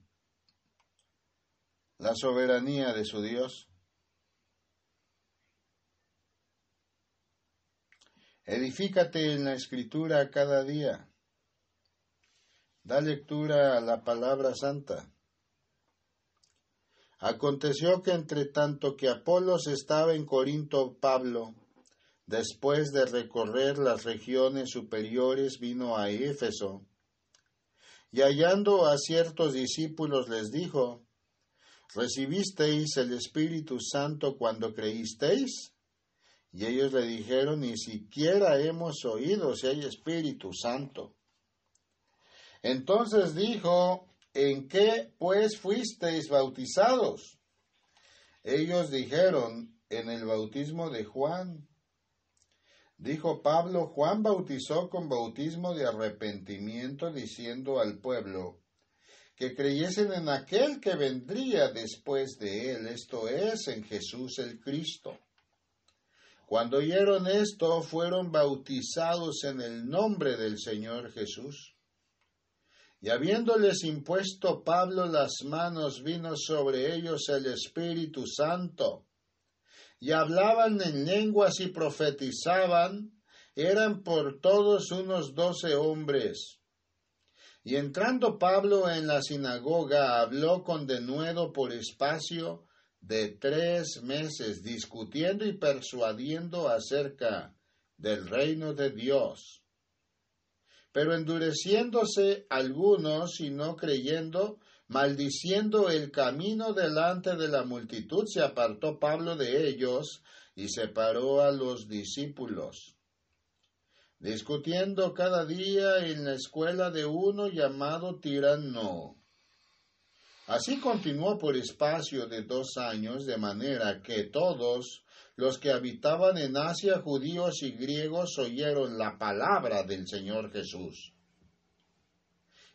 [SPEAKER 1] la soberanía de su Dios. Edifícate en la escritura cada día. Da lectura a la palabra santa. Aconteció que entre tanto que Apolos estaba en Corinto, Pablo, después de recorrer las regiones superiores, vino a Éfeso, y hallando a ciertos discípulos les dijo, ¿Recibisteis el Espíritu Santo cuando creísteis? Y ellos le dijeron, ni siquiera hemos oído si hay Espíritu Santo. Entonces dijo, ¿en qué pues fuisteis bautizados? Ellos dijeron, en el bautismo de Juan. Dijo Pablo, Juan bautizó con bautismo de arrepentimiento, diciendo al pueblo, que creyesen en aquel que vendría después de él, esto es, en Jesús el Cristo. Cuando oyeron esto, fueron bautizados en el nombre del Señor Jesús. Y habiéndoles impuesto Pablo las manos, vino sobre ellos el Espíritu Santo, y hablaban en lenguas y profetizaban, eran por todos unos doce hombres. Y entrando Pablo en la sinagoga, habló con denuedo por espacio de tres meses, discutiendo y persuadiendo acerca del reino de Dios pero endureciéndose algunos y no creyendo, maldiciendo el camino delante de la multitud, se apartó Pablo de ellos y separó a los discípulos. Discutiendo cada día en la escuela de uno llamado tirano. Así continuó por espacio de dos años, de manera que todos los que habitaban en Asia, judíos y griegos, oyeron la palabra del Señor Jesús.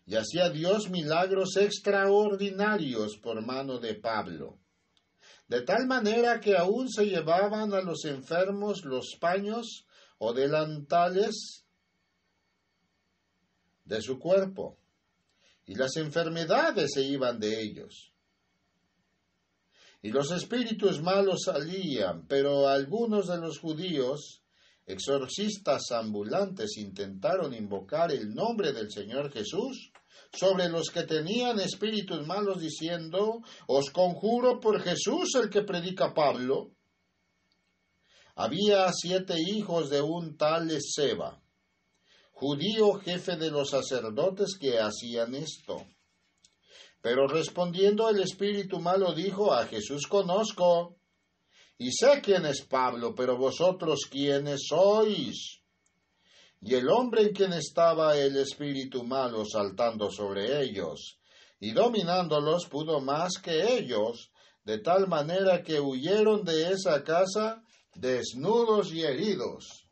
[SPEAKER 1] Y hacía Dios milagros extraordinarios por mano de Pablo, de tal manera que aún se llevaban a los enfermos los paños o delantales de su cuerpo, y las enfermedades se iban de ellos y los espíritus malos salían, pero algunos de los judíos, exorcistas ambulantes, intentaron invocar el nombre del Señor Jesús sobre los que tenían espíritus malos, diciendo, Os conjuro por Jesús el que predica Pablo. Había siete hijos de un tal Seba, judío jefe de los sacerdotes que hacían esto. Pero respondiendo el espíritu malo dijo, a Jesús conozco, y sé quién es Pablo, pero vosotros quiénes sois. Y el hombre en quien estaba el espíritu malo saltando sobre ellos, y dominándolos pudo más que ellos, de tal manera que huyeron de esa casa desnudos y heridos.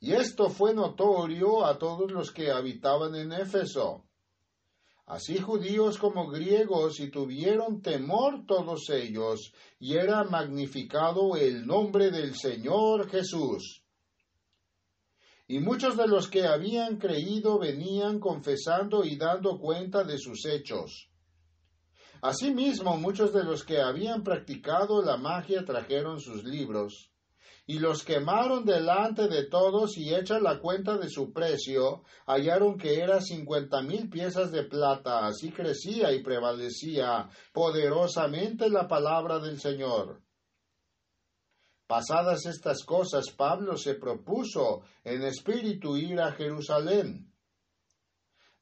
[SPEAKER 1] Y esto fue notorio a todos los que habitaban en Éfeso así judíos como griegos, y tuvieron temor todos ellos, y era magnificado el nombre del Señor Jesús. Y muchos de los que habían creído venían confesando y dando cuenta de sus hechos. Asimismo, muchos de los que habían practicado la magia trajeron sus libros, y los quemaron delante de todos y hecha la cuenta de su precio, hallaron que era cincuenta mil piezas de plata, así crecía y prevalecía poderosamente la palabra del Señor. Pasadas estas cosas, Pablo se propuso en espíritu ir a Jerusalén.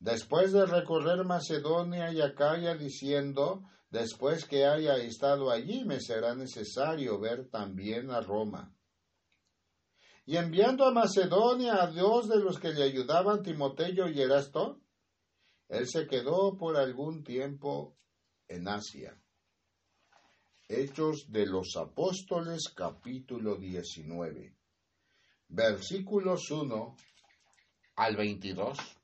[SPEAKER 1] Después de recorrer Macedonia y Acaya diciendo, Después que haya estado allí, me será necesario ver también a Roma. Y enviando a Macedonia a dos de los que le ayudaban, Timoteo y Erasto, él se quedó por algún tiempo en Asia. Hechos de los Apóstoles capítulo 19, versículos 1 al 22.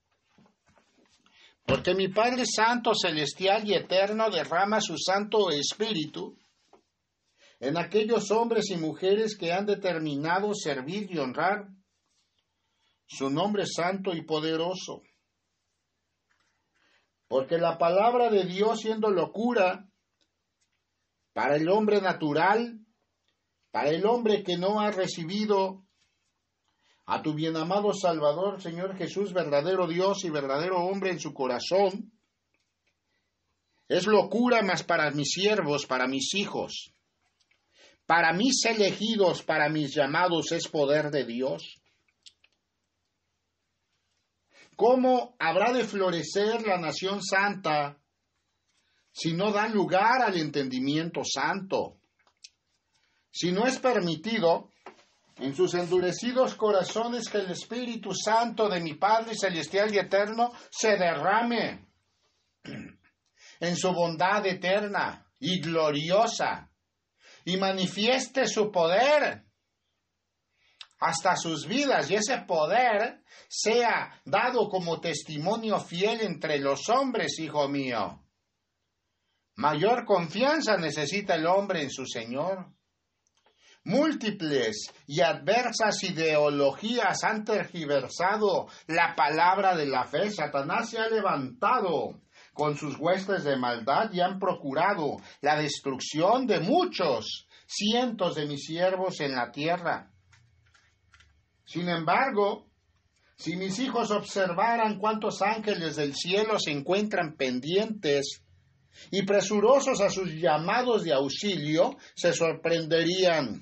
[SPEAKER 1] Porque mi Padre Santo, Celestial y Eterno derrama su Santo Espíritu en aquellos hombres y mujeres que han determinado servir y honrar su nombre santo y poderoso. Porque la palabra de Dios siendo locura para el hombre natural, para el hombre que no ha recibido a tu bien amado Salvador, Señor Jesús, verdadero Dios y verdadero hombre en su corazón, es locura más para mis siervos, para mis hijos, para mis elegidos, para mis llamados es poder de Dios. ¿Cómo habrá de florecer la nación santa si no dan lugar al entendimiento santo? Si no es permitido en sus endurecidos corazones que el Espíritu Santo de mi Padre Celestial y Eterno se derrame en su bondad eterna y gloriosa y manifieste su poder hasta sus vidas y ese poder sea dado como testimonio fiel entre los hombres, hijo mío. Mayor confianza necesita el hombre en su Señor. Múltiples y adversas ideologías han tergiversado la palabra de la fe. Satanás se ha levantado con sus huestes de maldad y han procurado la destrucción de muchos cientos de mis siervos en la tierra. Sin embargo, si mis hijos observaran cuántos ángeles del cielo se encuentran pendientes y presurosos a sus llamados de auxilio, se sorprenderían.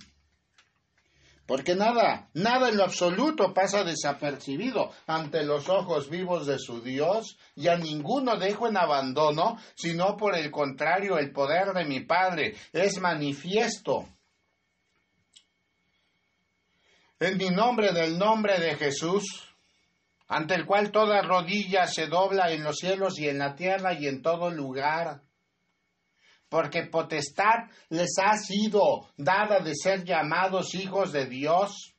[SPEAKER 1] Porque nada, nada en lo absoluto pasa desapercibido ante los ojos vivos de su Dios, y a ninguno dejo en abandono, sino por el contrario, el poder de mi Padre es manifiesto en mi nombre del nombre de Jesús, ante el cual toda rodilla se dobla en los cielos y en la tierra y en todo lugar. Porque potestad les ha sido dada de ser llamados hijos de Dios.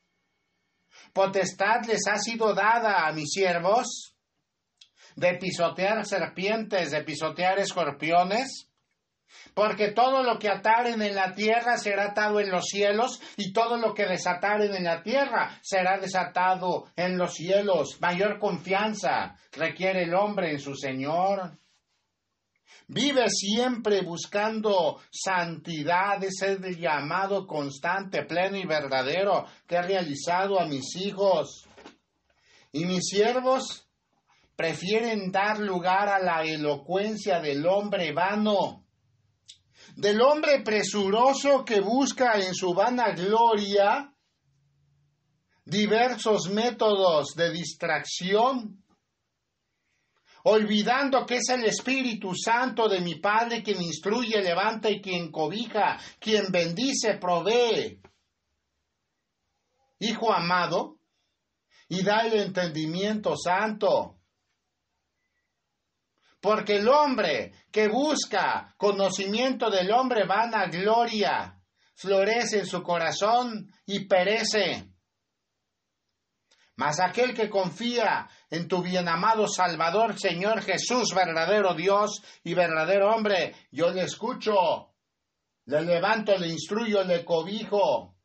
[SPEAKER 1] Potestad les ha sido dada a mis siervos de pisotear serpientes, de pisotear escorpiones porque todo lo que ataren en la tierra será atado en los cielos, y todo lo que desataren en la tierra será desatado en los cielos. Mayor confianza requiere el hombre en su Señor. Vive siempre buscando santidad, ese llamado constante, pleno y verdadero que he realizado a mis hijos. Y mis siervos prefieren dar lugar a la elocuencia del hombre vano del hombre presuroso que busca en su vana gloria diversos métodos de distracción, olvidando que es el Espíritu Santo de mi Padre quien instruye, levanta y quien cobija, quien bendice, provee. Hijo amado, y da el entendimiento santo porque el hombre que busca conocimiento del hombre vana gloria, florece en su corazón y perece. Mas aquel que confía en tu bien amado Salvador, Señor Jesús, verdadero Dios y verdadero hombre, yo le escucho, le levanto, le instruyo, le cobijo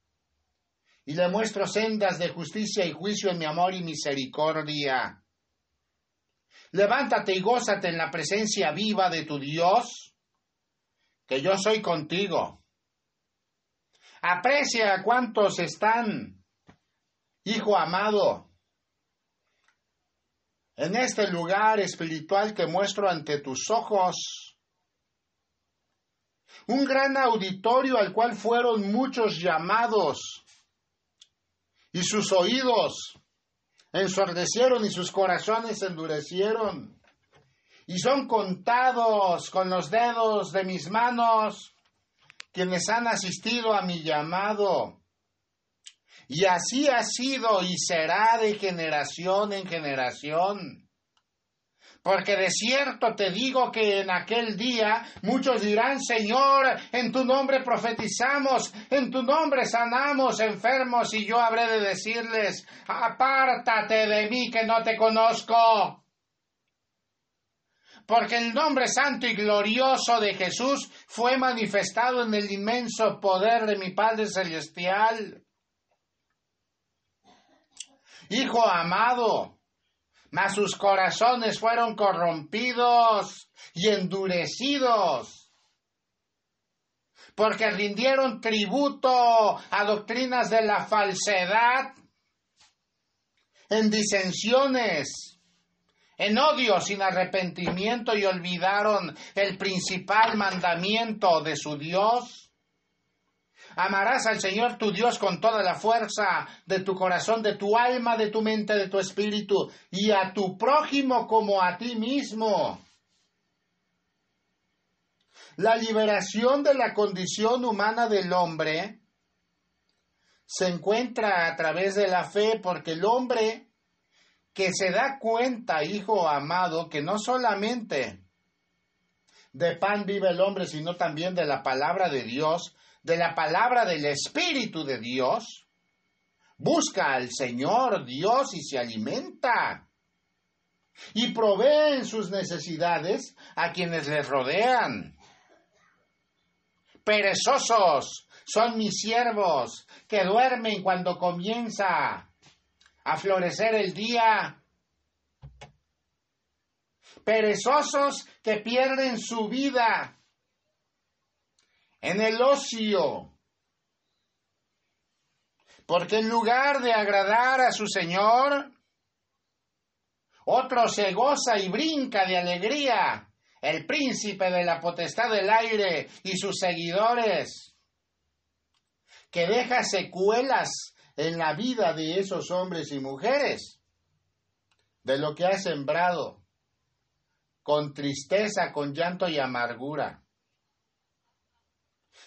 [SPEAKER 1] y le muestro sendas de justicia y juicio en mi amor y misericordia. Levántate y gózate en la presencia viva de tu Dios, que yo soy contigo. Aprecia a cuantos están, hijo amado, en este lugar espiritual que muestro ante tus ojos. Un gran auditorio al cual fueron muchos llamados y sus oídos ensordecieron y sus corazones endurecieron. y son contados con los dedos de mis manos quienes han asistido a mi llamado. Y así ha sido y será de generación en generación. Porque de cierto te digo que en aquel día muchos dirán, Señor, en tu nombre profetizamos, en tu nombre sanamos enfermos, y yo habré de decirles, apártate de mí que no te conozco. Porque el nombre santo y glorioso de Jesús fue manifestado en el inmenso poder de mi Padre Celestial. Hijo amado, mas sus corazones fueron corrompidos y endurecidos, porque rindieron tributo a doctrinas de la falsedad, en disensiones, en odio sin arrepentimiento y olvidaron el principal mandamiento de su Dios Amarás al Señor tu Dios con toda la fuerza de tu corazón, de tu alma, de tu mente, de tu espíritu, y a tu prójimo como a ti mismo. La liberación de la condición humana del hombre se encuentra a través de la fe porque el hombre que se da cuenta, hijo amado, que no solamente de pan vive el hombre, sino también de la palabra de Dios, de la palabra del Espíritu de Dios, busca al Señor Dios y se alimenta. Y provee en sus necesidades a quienes les rodean. Perezosos son mis siervos que duermen cuando comienza a florecer el día. Perezosos que pierden su vida en el ocio. Porque en lugar de agradar a su Señor, otro se goza y brinca de alegría, el príncipe de la potestad del aire y sus seguidores, que deja secuelas en la vida de esos hombres y mujeres, de lo que ha sembrado, con tristeza, con llanto y amargura.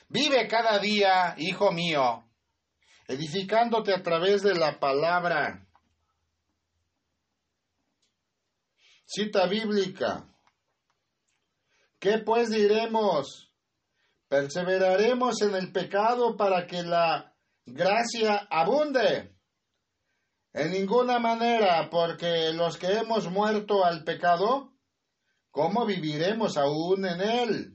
[SPEAKER 1] Vive cada día, hijo mío, edificándote a través de la palabra. Cita bíblica. ¿Qué pues diremos? ¿Perseveraremos en el pecado para que la gracia abunde? En ninguna manera, porque los que hemos muerto al pecado, ¿cómo viviremos aún en él?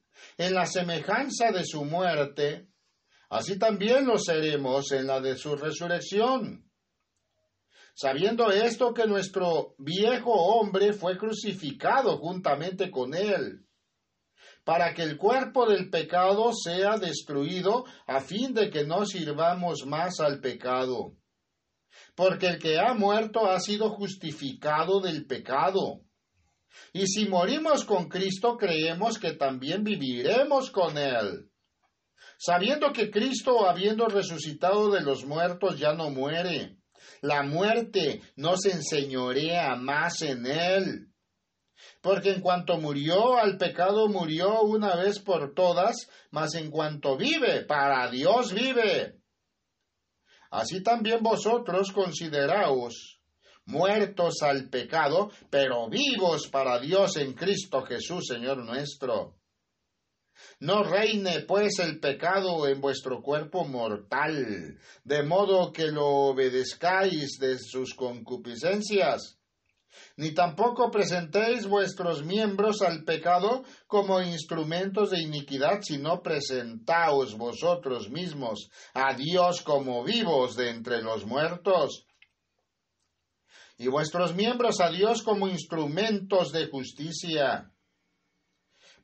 [SPEAKER 1] en la semejanza de su muerte, así también lo seremos en la de su resurrección. Sabiendo esto que nuestro viejo hombre fue crucificado juntamente con él, para que el cuerpo del pecado sea destruido, a fin de que no sirvamos más al pecado. Porque el que ha muerto ha sido justificado del pecado. Y si morimos con Cristo, creemos que también viviremos con Él. Sabiendo que Cristo, habiendo resucitado de los muertos, ya no muere. La muerte no se enseñorea más en Él. Porque en cuanto murió al pecado, murió una vez por todas, mas en cuanto vive, para Dios vive. Así también vosotros consideraos muertos al pecado, pero vivos para Dios en Cristo Jesús, Señor nuestro. No reine pues el pecado en vuestro cuerpo mortal, de modo que lo obedezcáis de sus concupiscencias, ni tampoco presentéis vuestros miembros al pecado como instrumentos de iniquidad, sino presentaos vosotros mismos a Dios como vivos de entre los muertos y vuestros miembros a Dios como instrumentos de justicia.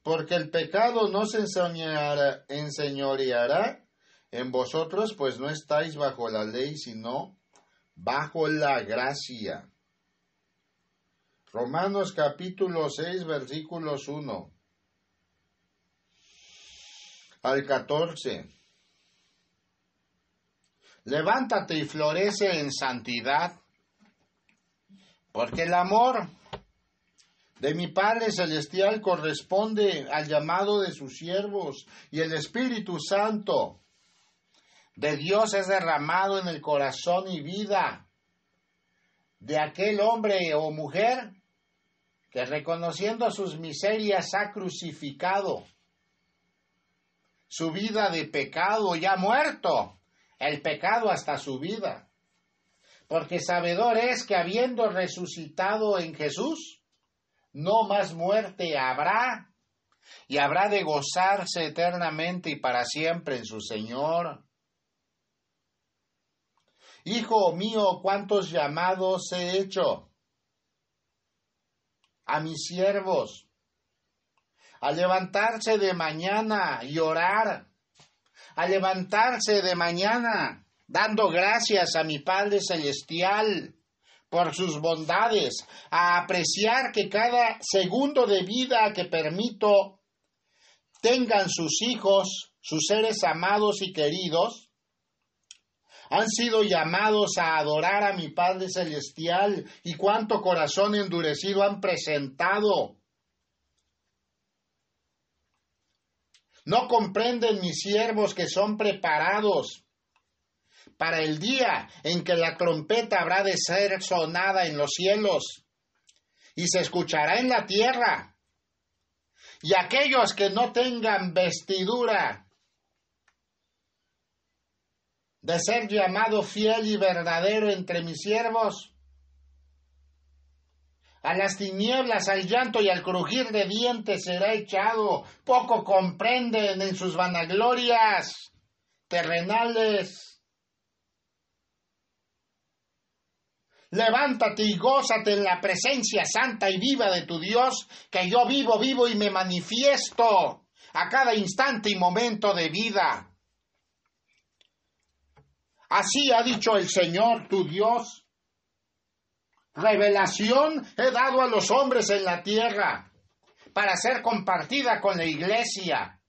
[SPEAKER 1] Porque el pecado no se enseñoreará en vosotros, pues no estáis bajo la ley, sino bajo la gracia. Romanos capítulo 6, versículos 1 al 14. Levántate y florece en santidad, porque el amor de mi Padre Celestial corresponde al llamado de sus siervos y el Espíritu Santo de Dios es derramado en el corazón y vida de aquel hombre o mujer que reconociendo sus miserias ha crucificado su vida de pecado ya muerto, el pecado hasta su vida. Porque sabedor es que habiendo resucitado en Jesús, no más muerte habrá, y habrá de gozarse eternamente y para siempre en su Señor. Hijo mío, cuántos llamados he hecho a mis siervos, a levantarse de mañana y orar, a levantarse de mañana dando gracias a mi Padre Celestial por sus bondades, a apreciar que cada segundo de vida que permito tengan sus hijos, sus seres amados y queridos, han sido llamados a adorar a mi Padre Celestial y cuánto corazón endurecido han presentado. No comprenden mis siervos que son preparados para el día en que la trompeta habrá de ser sonada en los cielos y se escuchará en la tierra. Y aquellos que no tengan vestidura de ser llamado fiel y verdadero entre mis siervos, a las tinieblas, al llanto y al crujir de dientes será echado. Poco comprenden en sus vanaglorias terrenales. Levántate y gózate en la presencia santa y viva de tu Dios, que yo vivo, vivo y me manifiesto a cada instante y momento de vida. Así ha dicho el Señor tu Dios revelación he dado a los hombres en la tierra para ser compartida con la iglesia.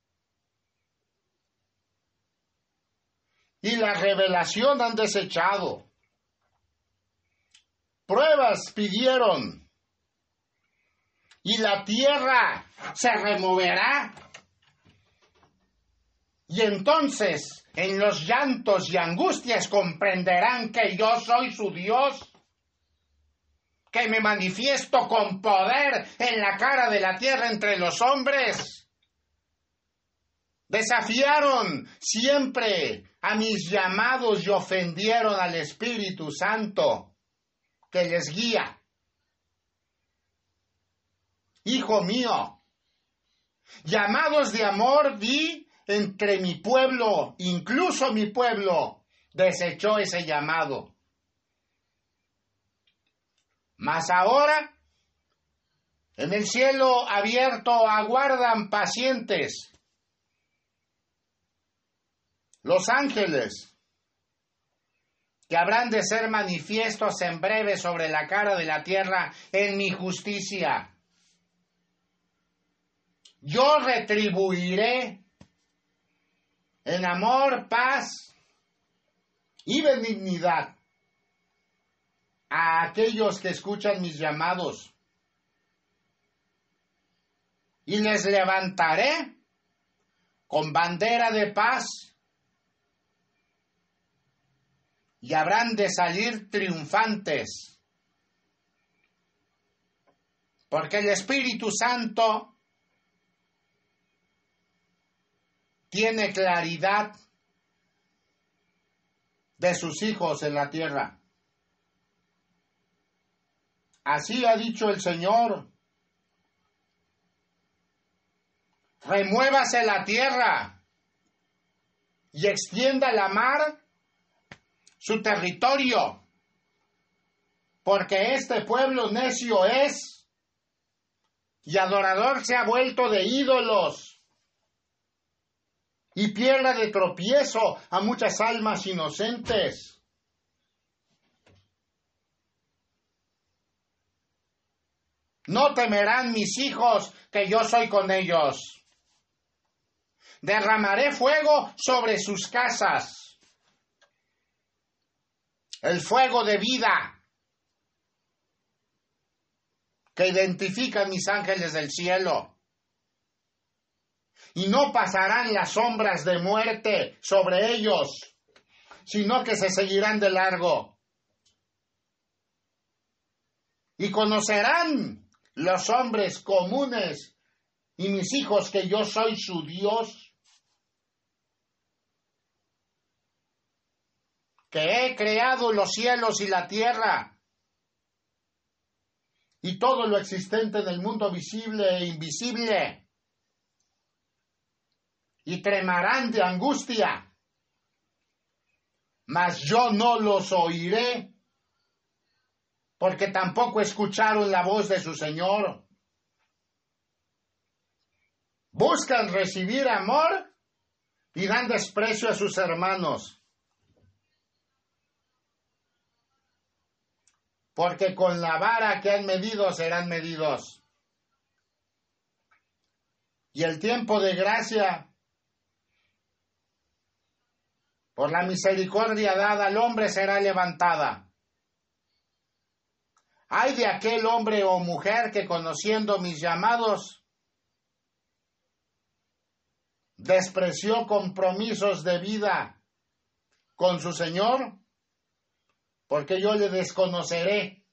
[SPEAKER 1] Y la revelación han desechado. Pruebas pidieron. Y la tierra se removerá. Y entonces en los llantos y angustias comprenderán que yo soy su Dios que me manifiesto con poder en la cara de la tierra entre los hombres. Desafiaron siempre a mis llamados y ofendieron al Espíritu Santo que les guía. Hijo mío, llamados de amor di entre mi pueblo, incluso mi pueblo, desechó ese llamado. Mas ahora, en el cielo abierto aguardan pacientes los ángeles que habrán de ser manifiestos en breve sobre la cara de la tierra en mi justicia. Yo retribuiré en amor, paz y benignidad a aquellos que escuchan mis llamados. Y les levantaré con bandera de paz. Y habrán de salir triunfantes. Porque el Espíritu Santo tiene claridad de sus hijos en la tierra. Así ha dicho el Señor. Remuévase la tierra y extienda la mar su territorio, porque este pueblo necio es y adorador se ha vuelto de ídolos y piedra de tropiezo a muchas almas inocentes. No temerán mis hijos que yo soy con ellos. Derramaré fuego sobre sus casas. El fuego de vida que identifican mis ángeles del cielo. Y no pasarán las sombras de muerte sobre ellos, sino que se seguirán de largo. Y conocerán los hombres comunes y mis hijos que yo soy su Dios, que he creado los cielos y la tierra y todo lo existente en el mundo visible e invisible. Y tremarán de angustia, mas yo no los oiré, porque tampoco escucharon la voz de su Señor. Buscan recibir amor y dan desprecio a sus hermanos. Porque con la vara que han medido serán medidos. Y el tiempo de gracia, por la misericordia dada al hombre, será levantada. Hay de aquel hombre o mujer que conociendo mis llamados, despreció compromisos de vida con su Señor porque yo le desconoceré.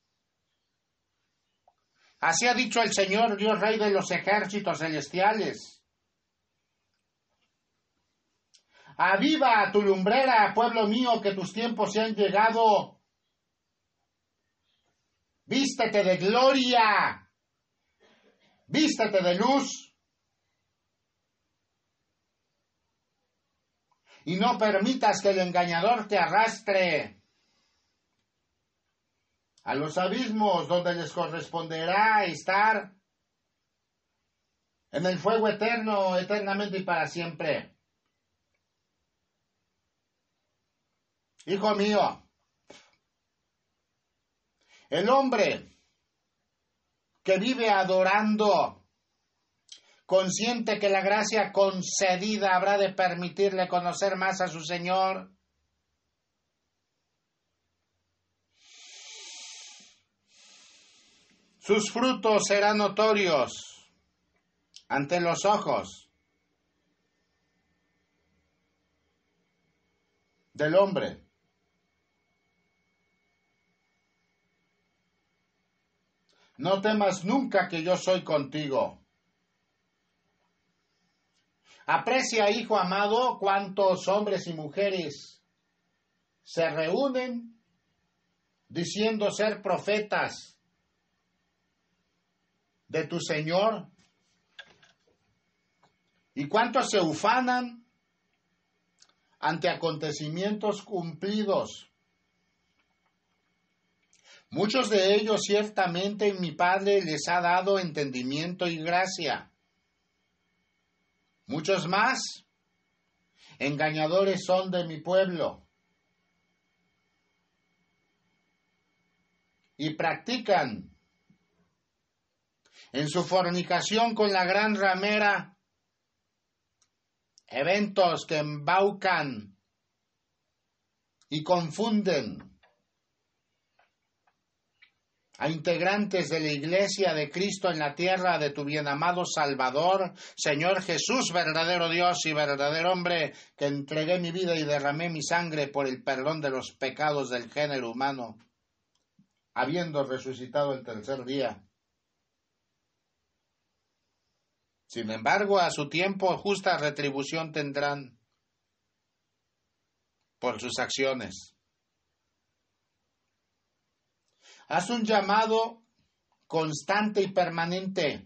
[SPEAKER 1] Así ha dicho el Señor, Dios Rey de los ejércitos celestiales. Aviva tu lumbrera, pueblo mío, que tus tiempos se han llegado. Vístete de gloria. Vístete de luz. Y no permitas que el engañador te arrastre a los abismos donde les corresponderá estar en el fuego eterno, eternamente y para siempre. Hijo mío, el hombre que vive adorando, consciente que la gracia concedida habrá de permitirle conocer más a su Señor, Sus frutos serán notorios ante los ojos del hombre. No temas nunca que yo soy contigo. Aprecia, hijo amado, cuántos hombres y mujeres se reúnen diciendo ser profetas de tu Señor? ¿Y cuántos se ufanan ante acontecimientos cumplidos? Muchos de ellos ciertamente mi Padre les ha dado entendimiento y gracia. Muchos más engañadores son de mi pueblo y practican en su fornicación con la gran ramera, eventos que embaucan y confunden a integrantes de la Iglesia de Cristo en la tierra de tu bien amado Salvador, Señor Jesús, verdadero Dios y verdadero hombre, que entregué mi vida y derramé mi sangre por el perdón de los pecados del género humano, habiendo resucitado el tercer día Sin embargo, a su tiempo justa retribución tendrán por sus acciones. Haz un llamado constante y permanente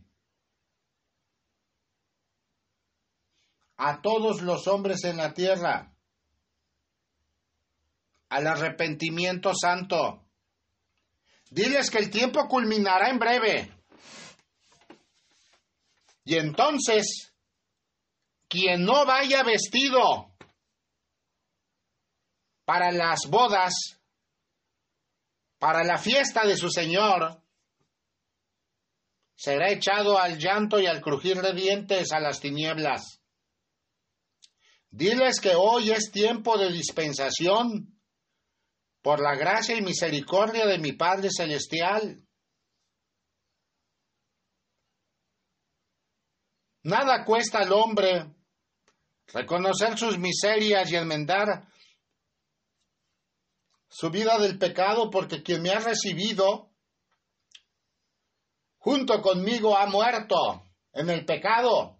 [SPEAKER 1] a todos los hombres en la tierra al arrepentimiento santo, Diles que el tiempo culminará en breve. Y entonces, quien no vaya vestido para las bodas, para la fiesta de su Señor, será echado al llanto y al crujir de dientes a las tinieblas. Diles que hoy es tiempo de dispensación por la gracia y misericordia de mi Padre Celestial. Nada cuesta al hombre reconocer sus miserias y enmendar su vida del pecado, porque quien me ha recibido junto conmigo ha muerto en el pecado,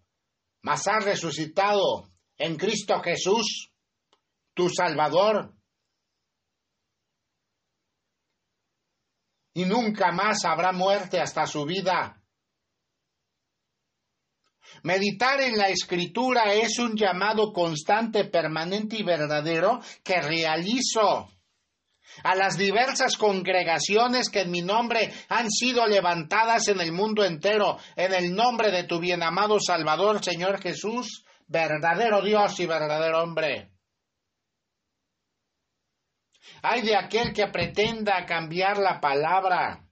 [SPEAKER 1] mas ha resucitado en Cristo Jesús, tu Salvador. Y nunca más habrá muerte hasta su vida. Meditar en la escritura es un llamado constante, permanente y verdadero que realizo a las diversas congregaciones que en mi nombre han sido levantadas en el mundo entero, en el nombre de tu bien amado Salvador, Señor Jesús, verdadero Dios y verdadero hombre. Hay de aquel que pretenda cambiar la palabra.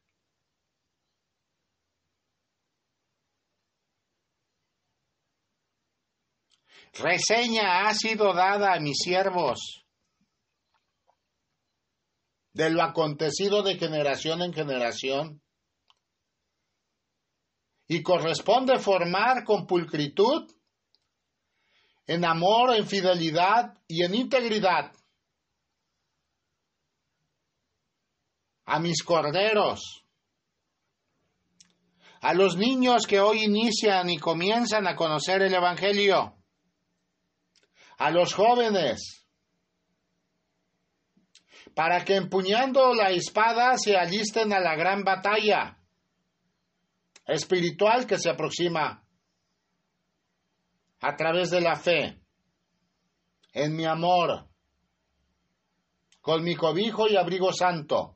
[SPEAKER 1] Reseña ha sido dada a mis siervos de lo acontecido de generación en generación. Y corresponde formar con pulcritud, en amor, en fidelidad y en integridad a mis corderos, a los niños que hoy inician y comienzan a conocer el Evangelio, a los jóvenes, para que empuñando la espada se alisten a la gran batalla espiritual que se aproxima a través de la fe, en mi amor, con mi cobijo y abrigo santo.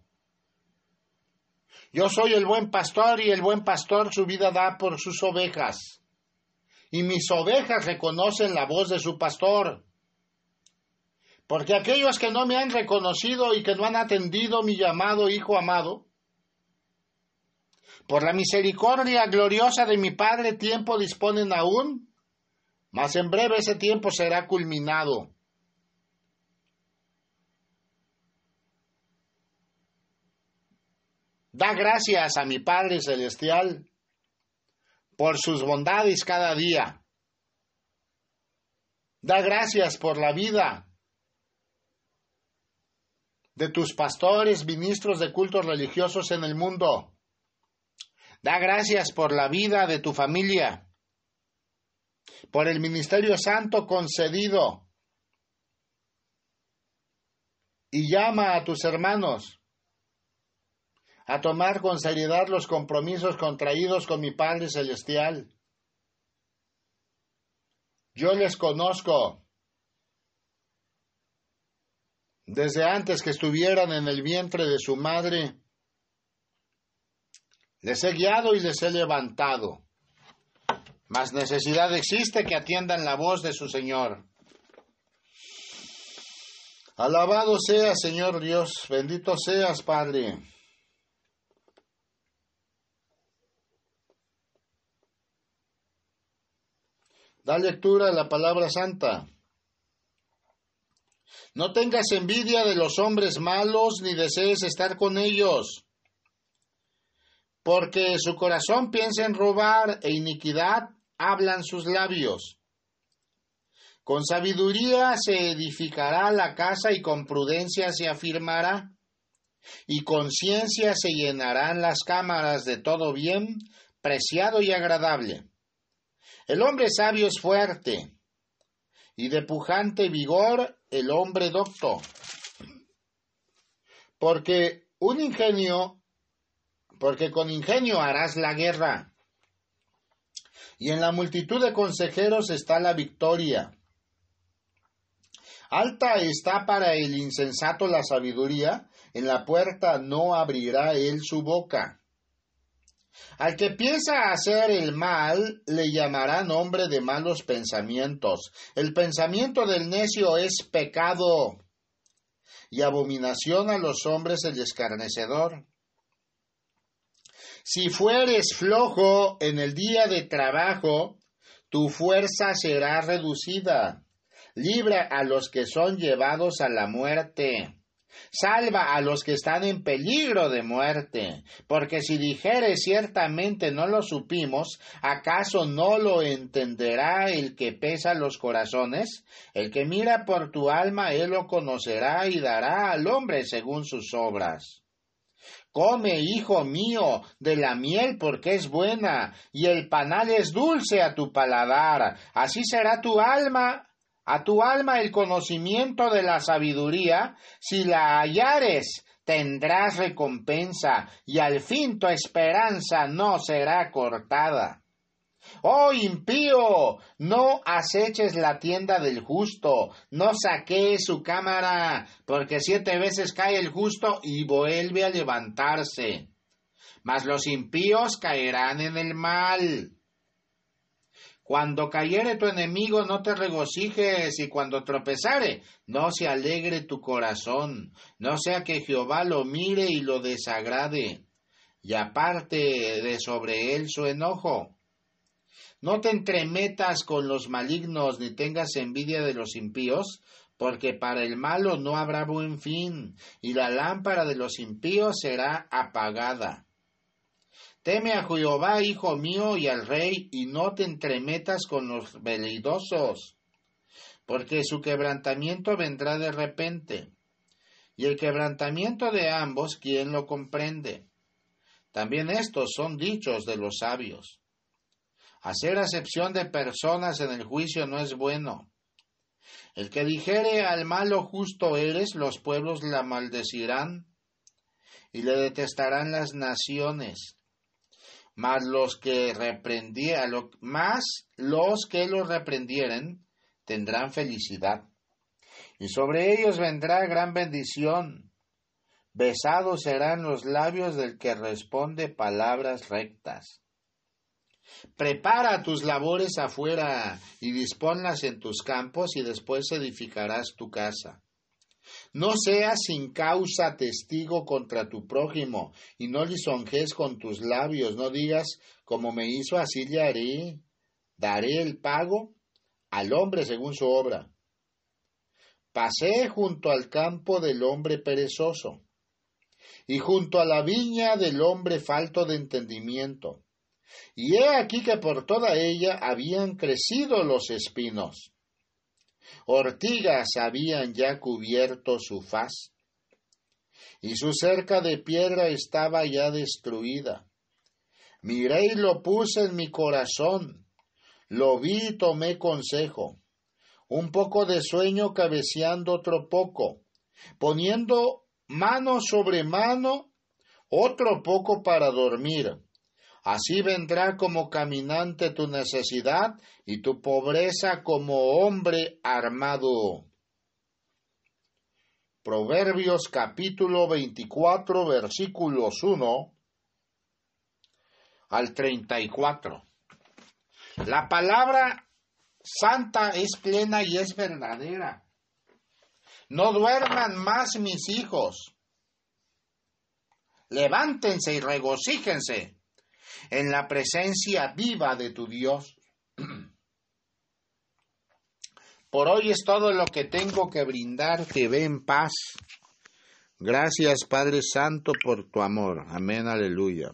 [SPEAKER 1] Yo soy el buen pastor y el buen pastor su vida da por sus ovejas. Y mis ovejas reconocen la voz de su pastor. Porque aquellos que no me han reconocido y que no han atendido mi llamado Hijo amado, por la misericordia gloriosa de mi Padre tiempo disponen aún, mas en breve ese tiempo será culminado. Da gracias a mi Padre Celestial por sus bondades cada día. Da gracias por la vida de tus pastores, ministros de cultos religiosos en el mundo. Da gracias por la vida de tu familia, por el ministerio santo concedido. Y llama a tus hermanos a tomar con seriedad los compromisos contraídos con mi Padre Celestial. Yo les conozco desde antes que estuvieran en el vientre de su madre. Les he guiado y les he levantado. Mas necesidad existe que atiendan la voz de su Señor. Alabado sea, Señor Dios, bendito seas, Padre. Da lectura a la palabra santa. No tengas envidia de los hombres malos ni desees estar con ellos, porque su corazón piensa en robar e iniquidad hablan sus labios. Con sabiduría se edificará la casa y con prudencia se afirmará, y con ciencia se llenarán las cámaras de todo bien, preciado y agradable. El hombre sabio es fuerte, y de pujante vigor el hombre docto. Porque un ingenio, porque con ingenio harás la guerra. Y en la multitud de consejeros está la victoria. Alta está para el insensato la sabiduría, en la puerta no abrirá él su boca. Al que piensa hacer el mal, le llamará nombre de malos pensamientos. El pensamiento del necio es pecado y abominación a los hombres el escarnecedor. Si fueres flojo en el día de trabajo, tu fuerza será reducida. Libra a los que son llevados a la muerte. Salva a los que están en peligro de muerte, porque si dijere ciertamente no lo supimos, ¿acaso no lo entenderá el que pesa los corazones? El que mira por tu alma, él lo conocerá y dará al hombre según sus obras. Come, hijo mío, de la miel porque es buena, y el panal es dulce a tu paladar. Así será tu alma, a tu alma el conocimiento de la sabiduría. Si la hallares, tendrás recompensa, y al fin tu esperanza no será cortada. Oh impío, no aceches la tienda del justo, no saques su cámara, porque siete veces cae el justo y vuelve a levantarse. Mas los impíos caerán en el mal. Cuando cayere tu enemigo, no te regocijes, y cuando tropezare, no se alegre tu corazón, no sea que Jehová lo mire y lo desagrade, y aparte de sobre él su enojo no te entremetas con los malignos ni tengas envidia de los impíos, porque para el malo no habrá buen fin, y la lámpara de los impíos será apagada. Teme a Jehová, hijo mío, y al rey, y no te entremetas con los veleidosos, porque su quebrantamiento vendrá de repente, y el quebrantamiento de ambos, ¿quién lo comprende? También estos son dichos de los sabios. Hacer acepción de personas en el juicio no es bueno. El que dijere al malo justo eres, los pueblos la maldecirán y le detestarán las naciones. Mas los que más los que lo reprendieren tendrán felicidad. Y sobre ellos vendrá gran bendición. Besados serán los labios del que responde palabras rectas. Prepara tus labores afuera y disponlas en tus campos y después edificarás tu casa. No seas sin causa testigo contra tu prójimo y no lisonjes con tus labios, no digas como me hizo así le haré, daré el pago al hombre según su obra. Pasé junto al campo del hombre perezoso y junto a la viña del hombre falto de entendimiento y he aquí que por toda ella habían crecido los espinos. Ortigas habían ya cubierto su faz, y su cerca de piedra estaba ya destruida. Miré y lo puse en mi corazón, lo vi y tomé consejo. Un poco de sueño cabeceando otro poco, poniendo mano sobre mano, otro poco para dormir Así vendrá como caminante tu necesidad y tu pobreza como hombre armado. Proverbios capítulo 24 versículos 1 al 34. La palabra santa es plena y es verdadera. No duerman más mis hijos. Levántense y regocíjense en la presencia viva de tu Dios. Por hoy es todo lo que tengo que brindarte. Ve en paz. Gracias Padre Santo por tu amor. Amén, aleluya.